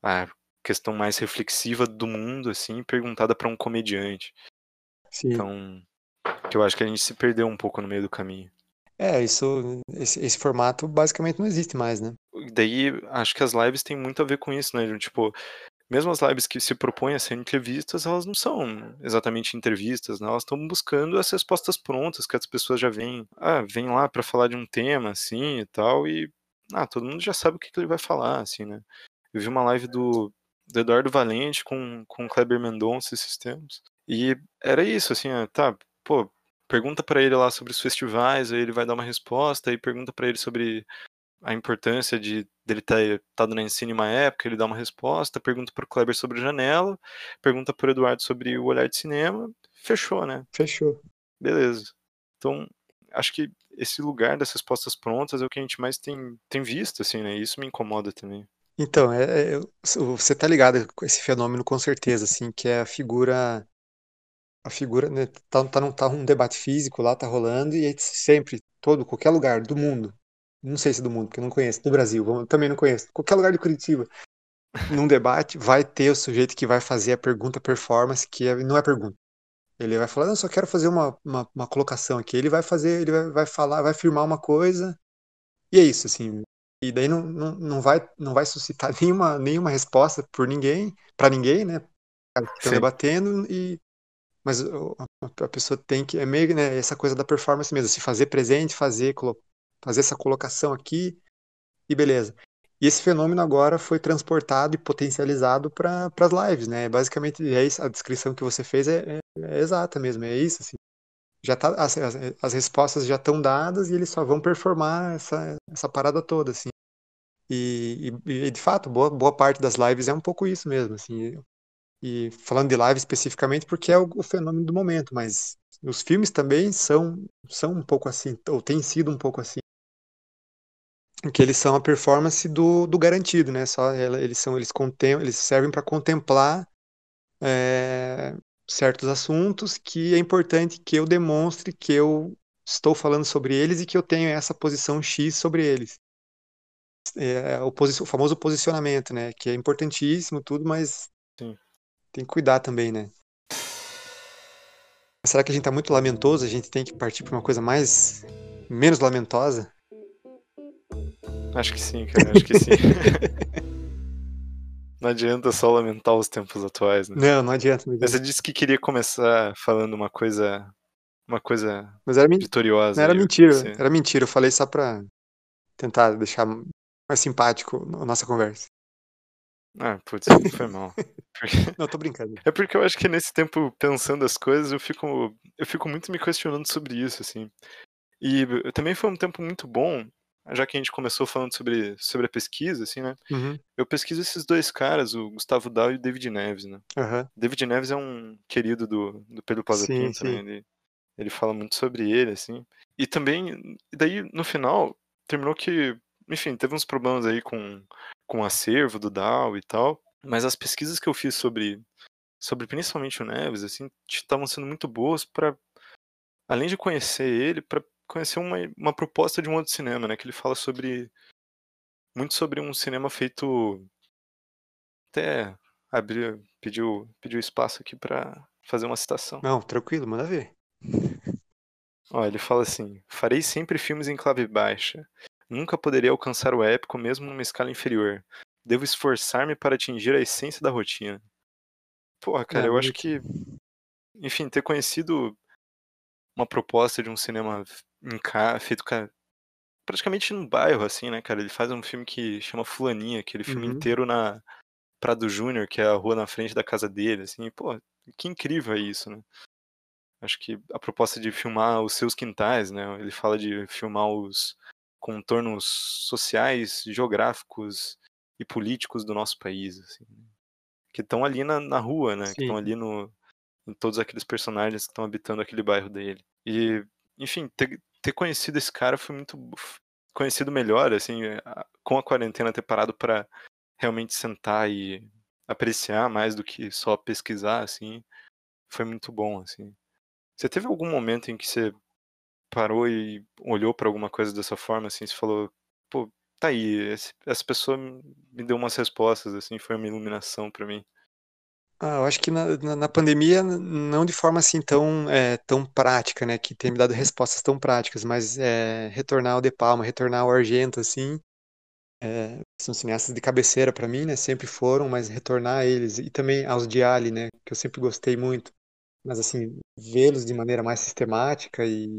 A questão mais reflexiva do mundo, assim, perguntada para um comediante. Sim. Então, que eu acho que a gente se perdeu um pouco no meio do caminho. É, isso, esse, esse formato basicamente não existe mais, né? Daí, acho que as lives têm muito a ver com isso, né? Tipo, mesmo as lives que se propõem a ser entrevistas, elas não são exatamente entrevistas, né? Elas estão buscando as respostas prontas que as pessoas já vêm, ah, vêm lá para falar de um tema assim e tal e ah, todo mundo já sabe o que, que ele vai falar, assim, né? Eu vi uma live do, do Eduardo Valente com, com o Kleber Mendonça esses tempos. E era isso, assim, tá, pô, pergunta para ele lá sobre os festivais, aí ele vai dar uma resposta, aí pergunta para ele sobre a importância de dele ter estado na ensino uma época, ele dá uma resposta, pergunta para o Kleber sobre Janela, pergunta para o Eduardo sobre o olhar de cinema, fechou, né? Fechou. Beleza. Então, acho que esse lugar das respostas prontas é o que a gente mais tem, tem visto, assim, né? E isso me incomoda também. Então, é, é, você tá ligado com esse fenômeno com certeza, assim, que é a figura a figura, né, tá, tá, tá um debate físico lá, tá rolando, e sempre, todo, qualquer lugar do mundo, não sei se do mundo, porque eu não conheço, do Brasil, também não conheço, qualquer lugar de Curitiba, num debate, vai ter o sujeito que vai fazer a pergunta performance, que é, não é pergunta. Ele vai falar, não, só quero fazer uma, uma, uma colocação aqui. Ele vai fazer, ele vai, vai falar, vai afirmar uma coisa, e é isso, assim. E daí não, não, não, vai, não vai suscitar nenhuma, nenhuma resposta por ninguém, para ninguém, né? Estão debatendo, e mas a pessoa tem que é meio né, essa coisa da performance mesmo, se fazer presente, fazer fazer essa colocação aqui e beleza. E esse fenômeno agora foi transportado e potencializado para as lives, né? Basicamente, é isso, a descrição que você fez é, é, é exata mesmo, é isso, assim. Já tá, as, as, as respostas já estão dadas e eles só vão performar essa, essa parada toda, assim. E, e, e, de fato, boa, boa parte das lives é um pouco isso mesmo, assim. E falando de live especificamente, porque é o, o fenômeno do momento, mas os filmes também são, são um pouco assim, ou têm sido um pouco assim que eles são a performance do, do garantido, né? Só eles são eles contem, eles servem para contemplar é, certos assuntos que é importante que eu demonstre que eu estou falando sobre eles e que eu tenho essa posição X sobre eles. É, o, o, famoso posicionamento, né? Que é importantíssimo tudo, mas. Tem que cuidar também, né? Será que a gente está muito lamentoso? A gente tem que partir para uma coisa mais menos lamentosa? Acho que sim, cara, acho que sim. não adianta só lamentar os tempos atuais, né? Não, não adianta. Não adianta. Você disse que queria começar falando uma coisa. Uma coisa Mas era vitoriosa. Não era mentira, era mentira. Eu falei só pra tentar deixar mais simpático a nossa conversa. Ah, putz, foi mal. Não, tô brincando. É porque eu acho que nesse tempo, pensando as coisas, eu fico, eu fico muito me questionando sobre isso, assim. E também foi um tempo muito bom já que a gente começou falando sobre, sobre a pesquisa, assim, né? Uhum. Eu pesquiso esses dois caras, o Gustavo Dal e o David Neves, né? Uhum. David Neves é um querido do, do Pedro Plaza sim, Pinto, sim. né? Ele, ele fala muito sobre ele, assim. E também, daí, no final, terminou que, enfim, teve uns problemas aí com, com o acervo do Dal e tal, mas as pesquisas que eu fiz sobre, sobre principalmente o Neves, assim, estavam sendo muito boas para além de conhecer ele, para conhecer uma, uma proposta de um outro cinema, né? Que ele fala sobre. Muito sobre um cinema feito. Até abriu, pediu, pediu espaço aqui para fazer uma citação. Não, tranquilo, manda ver. Ó, ele fala assim: farei sempre filmes em clave baixa. Nunca poderei alcançar o épico mesmo numa escala inferior. Devo esforçar-me para atingir a essência da rotina. Porra, cara, É, eu acho que. Enfim, ter conhecido uma proposta de um cinema em ca... feito ca... praticamente num bairro, assim, né, cara? Ele faz um filme que chama Fulaninha, aquele filme Uhum. inteiro na Prado Júnior, que é a rua na frente da casa dele, assim. Pô, que incrível é isso, né? Acho que a proposta de filmar os seus quintais, né? Ele fala de filmar os contornos sociais, geográficos e políticos do nosso país, assim, que estão ali na, na rua, né? Que estão Sim. ali no, em todos aqueles personagens que estão habitando aquele bairro dele. E, enfim, ter, ter conhecido esse cara foi muito conhecido melhor, assim, a- com a quarentena ter parado para realmente sentar e apreciar mais do que só pesquisar, assim, foi muito bom, assim. Você teve algum momento em que você parou e olhou pra alguma coisa dessa forma, assim, você falou: "Pô, tá aí, esse essa pessoa me deu umas respostas, assim, foi uma iluminação pra mim"? Ah, eu acho que na na na pandemia não de forma, assim, tão, eh, tão prática, né, que tenha me dado respostas tão práticas, mas, eh, retornar ao De Palma, retornar ao Argento, assim, eh, são cineastas de cabeceira pra mim, né, sempre foram, mas retornar a eles e também aos Gialli, né, que eu sempre gostei muito, mas, assim, vê-los de maneira mais sistemática e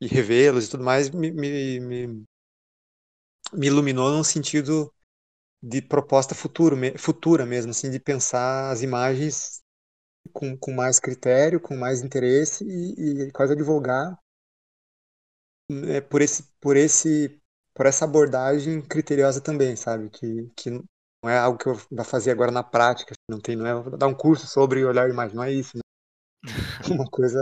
e revê-los e tudo mais me me me me iluminou num sentido de proposta futuro futura mesmo, assim, de pensar as imagens com com mais critério, com mais interesse e e quase advogar eh, por esse por esse por essa abordagem criteriosa também, sabe, que que não é algo que eu vá fazer agora na prática, não tem não é dar um curso sobre olhar imagem, não é isso, né. Uma coisa,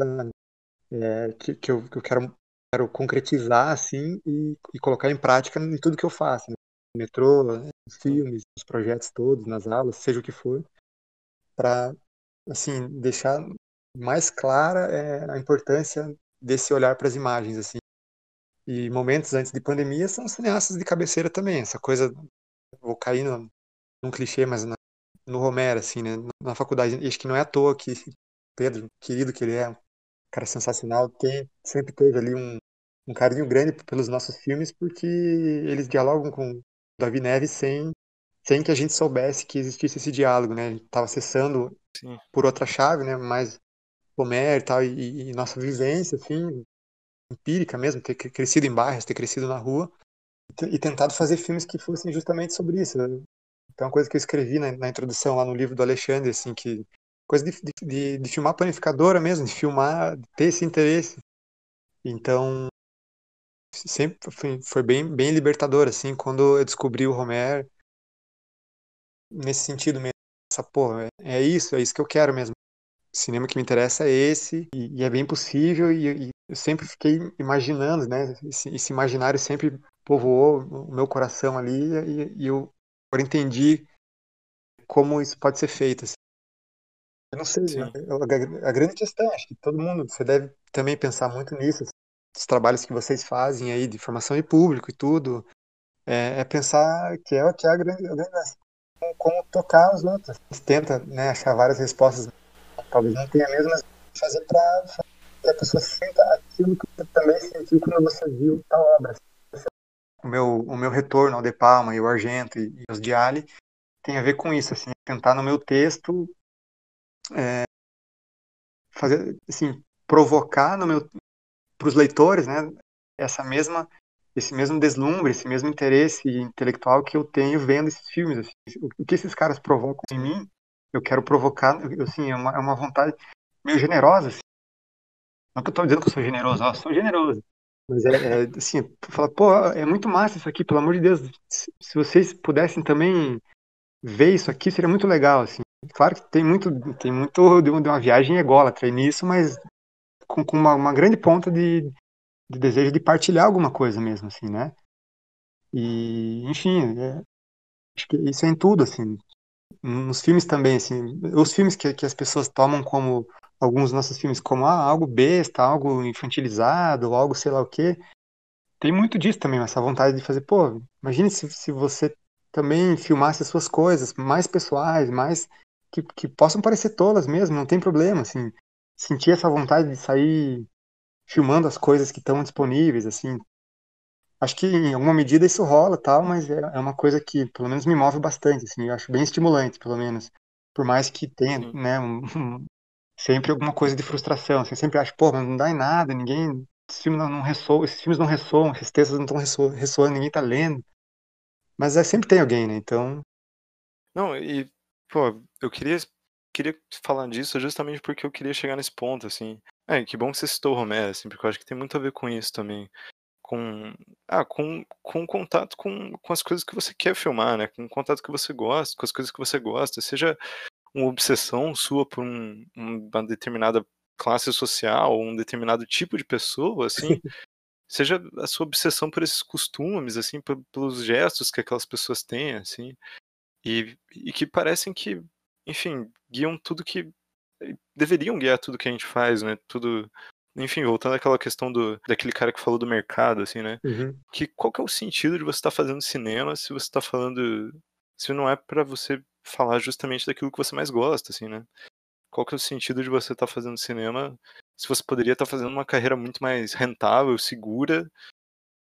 eh, que que eu que eu quero quero concretizar, assim, e e colocar em prática em tudo que eu faço, no metrô, filmes, nos projetos todos, nas aulas, seja o que for, pra, assim, deixar mais clara, eh, a importância desse olhar para as imagens, assim. E momentos antes de pandemia são cineastas de cabeceira também, essa coisa vou cair no num clichê, mas na no Romero, assim, né, na faculdade, acho que não é à toa que Pedro, querido que ele é, cara sensacional, tem sempre teve ali um um carinho grande pelos nossos filmes, porque eles dialogam com David Neves sem sem que a gente soubesse que existisse esse diálogo, né, a gente estava acessando Sim. por outra chave, né, mais Romero e tal, e e nossa vivência, assim, empírica mesmo, ter cre crescido em bairros, ter crescido na rua, e e tentado fazer filmes que fossem justamente sobre isso, né. Tem uma coisa que eu escrevi na na introdução lá no livro do Alexandre, assim, que coisa de de de de filmar panificadora mesmo, de filmar, ter esse interesse. Então sempre foi foi bem bem libertador, assim, quando eu descobri o Romero nesse sentido mesmo, essa "Pô, é é isso, é isso que eu quero mesmo, o cinema que me interessa é esse, e e é bem possível", e e eu sempre fiquei imaginando, né, esse esse imaginário sempre povoou o meu coração ali, e e eu entendi como isso pode ser feito, assim. Eu não sei, Sim. a a grande questão, acho que todo mundo você deve também pensar muito nisso, os trabalhos que vocês fazem aí de formação de público e tudo, é é pensar que é que é a grande a grande como como tocar os outros. Você tenta, né, achar várias respostas, talvez não tenha mesmo, mas fazer pra que a pessoa sinta aquilo que você também sentiu quando você viu tal obra. O meu o meu retorno ao De Palma e o Argento e os Gialli tem a ver com isso, assim, tentar no meu texto, eh fazer, assim, provocar no meu para os leitores, né, essa mesma esse mesmo deslumbre, esse mesmo interesse intelectual que eu tenho vendo esses filmes, assim. O que esses caras provocam em mim, eu quero provocar, assim, é uma é uma vontade meio generosa, assim. Não que eu tô dizendo que eu sou generoso, ó, sou generoso, mas é é, assim, falar: "Pô, é muito massa isso aqui, pelo amor de Deus, se vocês pudessem também ver isso aqui, seria muito legal", assim. Claro que tem muito tem muito de uma viagem ególatra nisso, mas com com uma uma grande ponta de de desejo de partilhar alguma coisa mesmo, assim, né. E, enfim, eh, acho que isso é em tudo, assim, nos filmes também, assim, os filmes que que as pessoas tomam como alguns nossos filmes como, ah, algo besta, algo infantilizado, algo sei lá o quê, tem muito disso também, essa vontade de fazer: "Pô, imagine se se você também filmasse as suas coisas mais pessoais, mais que que possam parecer tolas mesmo, não tem problema", assim, sentir essa vontade de sair filmando as coisas que estão disponíveis, assim. Acho que em alguma medida isso rola, tal, mas é é uma coisa que pelo menos me move bastante, assim, eu acho bem estimulante, pelo menos. Por mais que tenha, Sim. né, um sempre alguma coisa de frustração, assim, sempre acho: "Pô, mas não dá em nada, ninguém esse filme não não ressoa esses filmes não ressoam, esses textos não estão ressoa ressoando, ninguém tá lendo". Mas é sempre tem alguém, né, então Não, e, pô, eu queria queria falar disso justamente porque eu queria chegar nesse ponto, assim. É, que bom que você citou o Romero, assim, porque eu acho que tem muito a ver com isso também, com ah, com com o contato com com as coisas que você quer filmar, né, com o contato que você gosta, com as coisas que você gosta, seja uma obsessão sua por um uma determinada classe social um determinado tipo de pessoa, assim, seja a sua obsessão por esses costumes, assim, pe pelos gestos que aquelas pessoas têm, assim, e e que parecem que, enfim, guiam tudo que deveriam guiar tudo que a gente faz, né? Tudo. Enfim, voltando àquela questão do daquele cara que falou do mercado, assim, né? Uhum. Que qual que é o sentido de você estar tá fazendo cinema se você está falando. Se não é para você falar justamente daquilo que você mais gosta, assim, né? Qual que é o sentido de você estar tá fazendo cinema se você poderia estar tá fazendo uma carreira muito mais rentável, segura,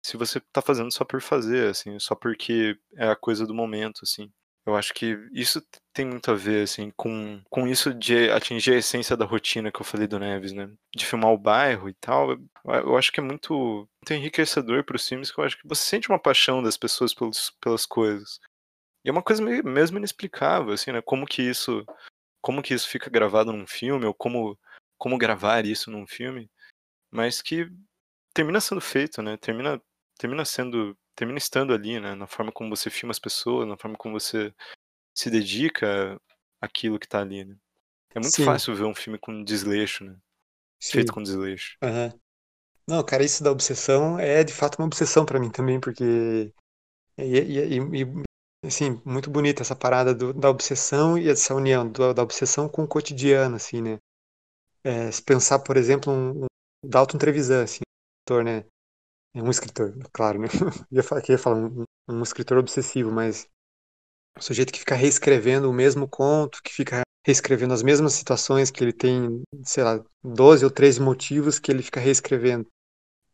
se você está fazendo só por fazer, assim, só porque é a coisa do momento, assim. Eu acho que isso tem muito a ver, assim, com, com isso de atingir a essência da rotina que eu falei do Neves, né? De filmar o bairro e tal. Eu acho que é muito, muito enriquecedor para os filmes, que eu acho que você sente uma paixão das pessoas pelos, pelas coisas. E é uma coisa meio, mesmo inexplicável, assim, né? Como que isso, como que isso fica gravado num filme, ou como, como gravar isso num filme, mas que termina sendo feito, né? Termina, termina sendo termina estando ali, né? Na forma como você filma as pessoas, na forma como você se dedica àquilo que tá ali, né? É muito Sim. fácil ver um filme com desleixo, né? Sim. Feito com desleixo. Uhum. Não, cara, isso da obsessão é de fato uma obsessão para mim também, porque. E, e, e, assim, muito bonita essa parada do, da obsessão e essa união do, da obsessão com o cotidiano, assim, né? É, se pensar, por exemplo, um, um Dalton Trevisan, assim, autor, né? É um escritor, claro, né? Eu ia falar, eu ia falar um, um escritor obsessivo, mas o sujeito que fica reescrevendo o mesmo conto, que fica reescrevendo as mesmas situações que ele tem, sei lá, 12 ou 13 motivos que ele fica reescrevendo.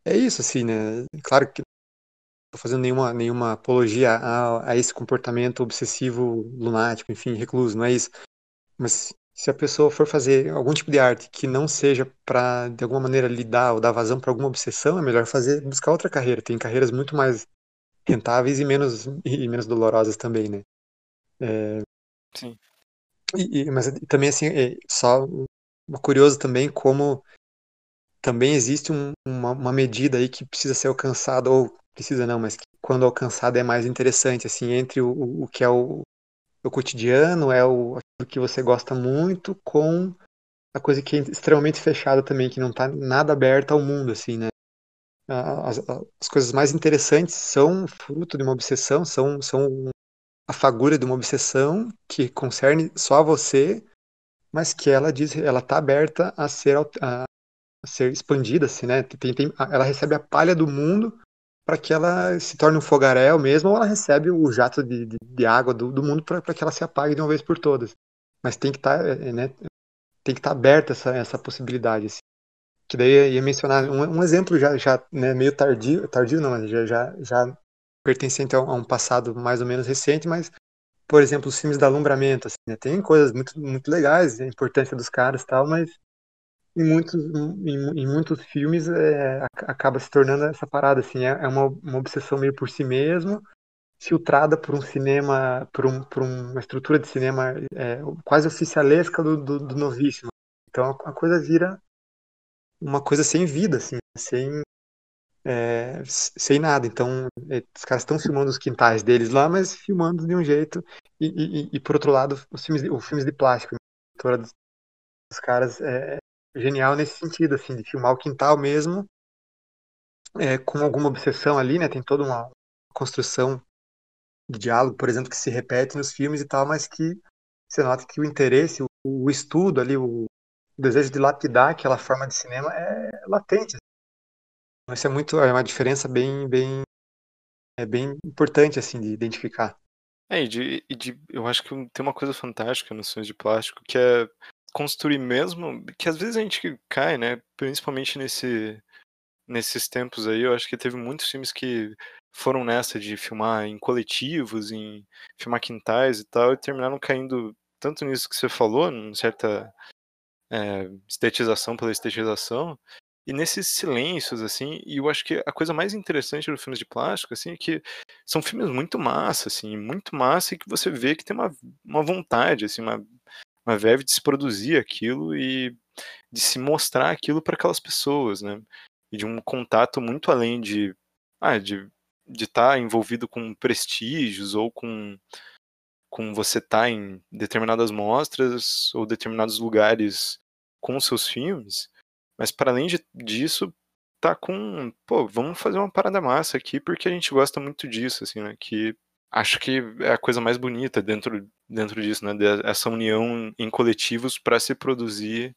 É isso, assim, né? Claro que não estou fazendo nenhuma, nenhuma apologia a, a esse comportamento obsessivo, lunático, enfim, recluso, não é isso. Mas se a pessoa for fazer algum tipo de arte que não seja para de alguma maneira lidar ou dar vazão para alguma obsessão, é melhor fazer buscar outra carreira. Tem carreiras muito mais rentáveis e menos e menos dolorosas também, né? É... Sim. E, mas também assim, é só curioso também como também existe um, uma, uma, medida aí que precisa ser alcançada ou precisa não, mas que quando alcançada é mais interessante assim entre o, o que é o, o cotidiano, é o que você gosta muito, com a coisa que é extremamente fechada também, que não está nada aberta ao mundo, assim, né? As, as, coisas mais interessantes são fruto de uma obsessão, são, são a fagulha de uma obsessão que concerne só a você, mas que ela diz, ela está aberta a ser, a, a ser expandida, assim, né? Tem, tem, ela recebe a palha do mundo para que ela se torne um fogaréu mesmo, ou ela recebe o jato de, de, de água do, do mundo para que ela se apague de uma vez por todas. Mas tem que estar, tá, é, né, tem que estar tá aberta essa, essa possibilidade. Assim. Que daí ia mencionar um, um exemplo já, já né, meio tardio, tardio não, mas já, já, já pertencente a um, a um, passado mais ou menos recente, mas, por exemplo, os filmes da Alumbramento, assim, né, tem coisas muito, muito legais, a importância dos caras e tal, mas em muitos, em, em muitos filmes é, acaba se tornando essa parada, assim, é, é uma, uma obsessão meio por si mesmo, filtrada por um cinema, por, um, por uma estrutura de cinema é, quase oficialesca do, do, do novíssimo. Então a coisa vira uma coisa sem vida, assim, sem, é, sem nada. Então é, os caras estão filmando os quintais deles lá, mas filmando de um jeito. E, e, e por outro lado, os filmes, os filmes de plástico, a dos, dos caras é, genial nesse sentido, assim, de filmar o quintal mesmo, é, com alguma obsessão ali, né? Tem toda uma construção de diálogo, por exemplo, que se repete nos filmes e tal, mas que você nota que o interesse, o, o estudo ali, o, desejo de lapidar aquela forma de cinema é latente. Isso é muito, é uma diferença bem, bem, é bem importante assim de identificar. É, e de, e de, eu acho que tem uma coisa fantástica nos filmes de plástico que é construir mesmo, que às vezes a gente cai, né? Principalmente nesse, nesses tempos aí, eu acho que teve muitos filmes que foram nessa de filmar em coletivos, em filmar quintais e tal, e terminaram caindo tanto nisso que você falou, em certa é, estetização pela estetização, e nesses silêncios, assim, e eu acho que a coisa mais interessante dos filmes de plástico, assim, é que são filmes muito massa, assim, muito massa, e que você vê que tem uma, uma vontade, assim, uma uma verve de se produzir aquilo e de se mostrar aquilo para aquelas pessoas, né? E de um contato muito além de ah, de de estar tá envolvido com prestígios ou com com você estar tá em determinadas mostras ou determinados lugares com seus filmes, mas para além de, disso tá com, pô, vamos fazer uma parada massa aqui porque a gente gosta muito disso, assim, né? Que acho que é a coisa mais bonita dentro, dentro disso, né? Essa união em coletivos para se produzir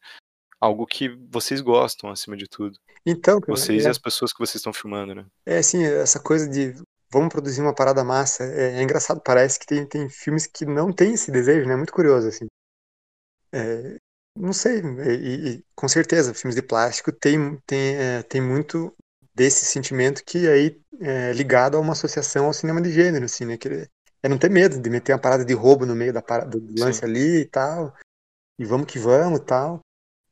algo que vocês gostam, acima de tudo. Então, Vocês é, e as pessoas que vocês estão filmando, né? é assim, essa coisa de vamos produzir uma parada massa, é, é engraçado, parece que tem, tem filmes que não tem esse desejo, né? É muito curioso, assim. É, não sei, e, e, com certeza, filmes de plástico tem, tem, é, tem muito desse sentimento que aí é ligado a uma associação ao cinema de gênero, assim, né? Que é não ter medo de meter uma parada de roubo no meio da parada, do lance Sim. ali e tal, e vamos que vamos e tal,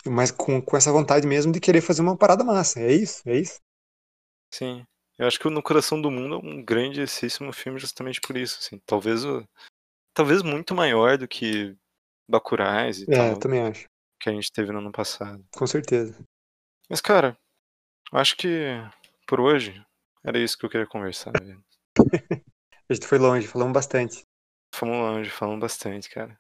mas com, com essa vontade mesmo de querer fazer uma parada massa, é isso, é isso. Sim. Eu acho que o No Coração do Mundo é um grandíssimo filme justamente por isso, assim. Talvez o... Talvez muito maior do que Bacurais e É, eu tal, também acho, que a gente teve no ano passado. com certeza. Mas, cara, eu acho que por hoje era isso que eu queria conversar. A gente foi longe, falamos bastante. Falamos longe, falamos bastante, cara.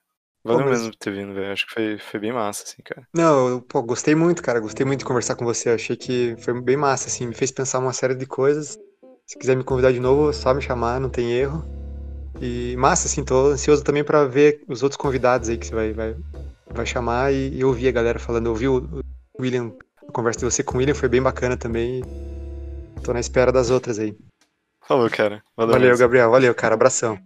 Valeu mas- mesmo por ter vindo, velho. Acho que foi, foi bem massa, assim, cara. Não, eu, pô, gostei muito, cara. Gostei muito de conversar com você. Achei que foi bem massa, assim. Me fez pensar uma série de coisas. Se quiser me convidar de novo, é só me chamar, não tem erro. E massa, assim, tô ansioso também pra ver os outros convidados aí que você vai, vai, vai chamar e, e ouvir a galera falando. Eu ouvi o, William, a conversa de você com o William foi bem bacana também. Tô na espera das outras aí. Falou, cara. Valeu, Valeu. Gabriel. Valeu, cara. Abração.